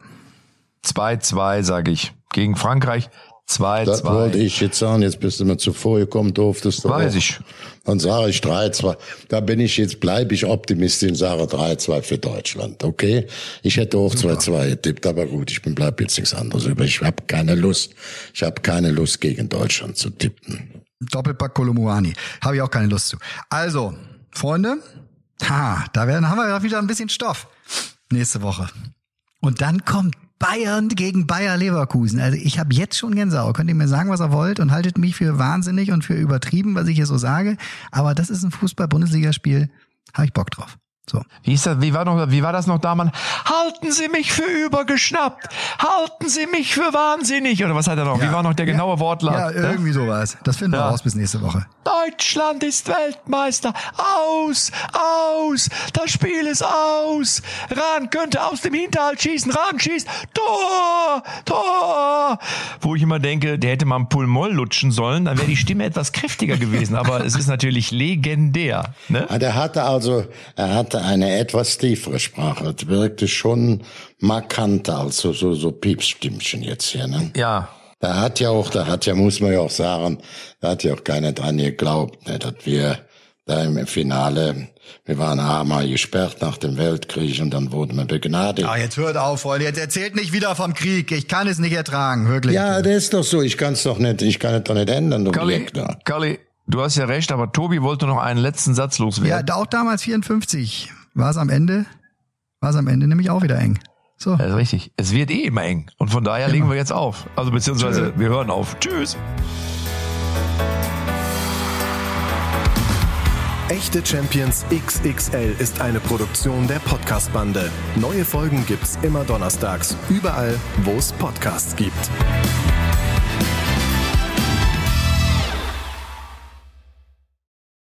2-2, sage ich. Gegen Frankreich 2, Das wollte ich jetzt sagen, jetzt bist du mir zuvor gekommen, durftest du. Weiß auch. ich. Dann sage ich 3-2. Da bin ich jetzt, bleibe ich optimistisch und sage 3-2 für Deutschland. Okay? Ich hätte auch 2-2 getippt, aber gut, ich bin bleib jetzt nichts anderes über. Ich habe keine Lust. Ich habe keine Lust, gegen Deutschland zu tippen. Doppelpack Kolumuani. Habe ich auch keine Lust zu. Also, Freunde, ha, da werden, haben wir wieder ein bisschen Stoff. Nächste Woche. Und dann kommt Bayern gegen Bayer Leverkusen. Also ich habe jetzt schon Gänsehaut. Könnt ihr mir sagen, was ihr wollt und haltet mich für wahnsinnig und für übertrieben, was ich hier so sage. Aber das ist ein Fußball-Bundesligaspiel. Habe ich Bock drauf. So. Wie, ist das, wie, war noch, wie war das noch damals? Halten Sie mich für übergeschnappt! Halten Sie mich für wahnsinnig! Oder was hat er noch? Ja. Wie war noch der genaue ja, Wortlaut? Ja, irgendwie sowas. Das finden wir raus bis nächste Woche. Deutschland ist Weltmeister. Aus, aus. Das Spiel ist aus. Rahn könnte aus dem Hinterhalt schießen. Rahn schießt. Tor, Tor. Wo ich immer denke, der hätte mal ein Pulmoll lutschen sollen, dann wäre die Stimme etwas kräftiger gewesen. Aber es ist natürlich legendär. Ne? Ah, Der hatte also, er hatte eine etwas tiefere Sprache. Das wirkte schon markanter als so, so, so Piepsstimmchen jetzt hier, ne? Ja. Da hat ja auch, da hat ja, muss man ja auch sagen, da hat ja auch keiner dran geglaubt, ne, dass wir da im Finale, wir waren einmal gesperrt nach dem Weltkrieg und dann wurden wir begnadigt. Ah, jetzt hört auf, Freunde. Jetzt erzählt nicht wieder vom Krieg. Ich kann es nicht ertragen, wirklich. Ja, das ist doch so. Ich kann es doch nicht, ich kann es doch nicht ändern, du da. Kalli, du hast ja recht, aber Tobi wollte noch einen letzten Satz Ja, loswerden. auch damals 54 war es am Ende, war es am Ende nämlich auch wieder eng. So. Das ist richtig. Es wird eh immer eng. Und von daher legen wir jetzt auf. Also beziehungsweise wir hören auf. Tschüss. Echte Champions XXL ist eine Produktion der Podcast-Bande. Neue Folgen gibt's immer donnerstags, überall, wo es Podcasts gibt.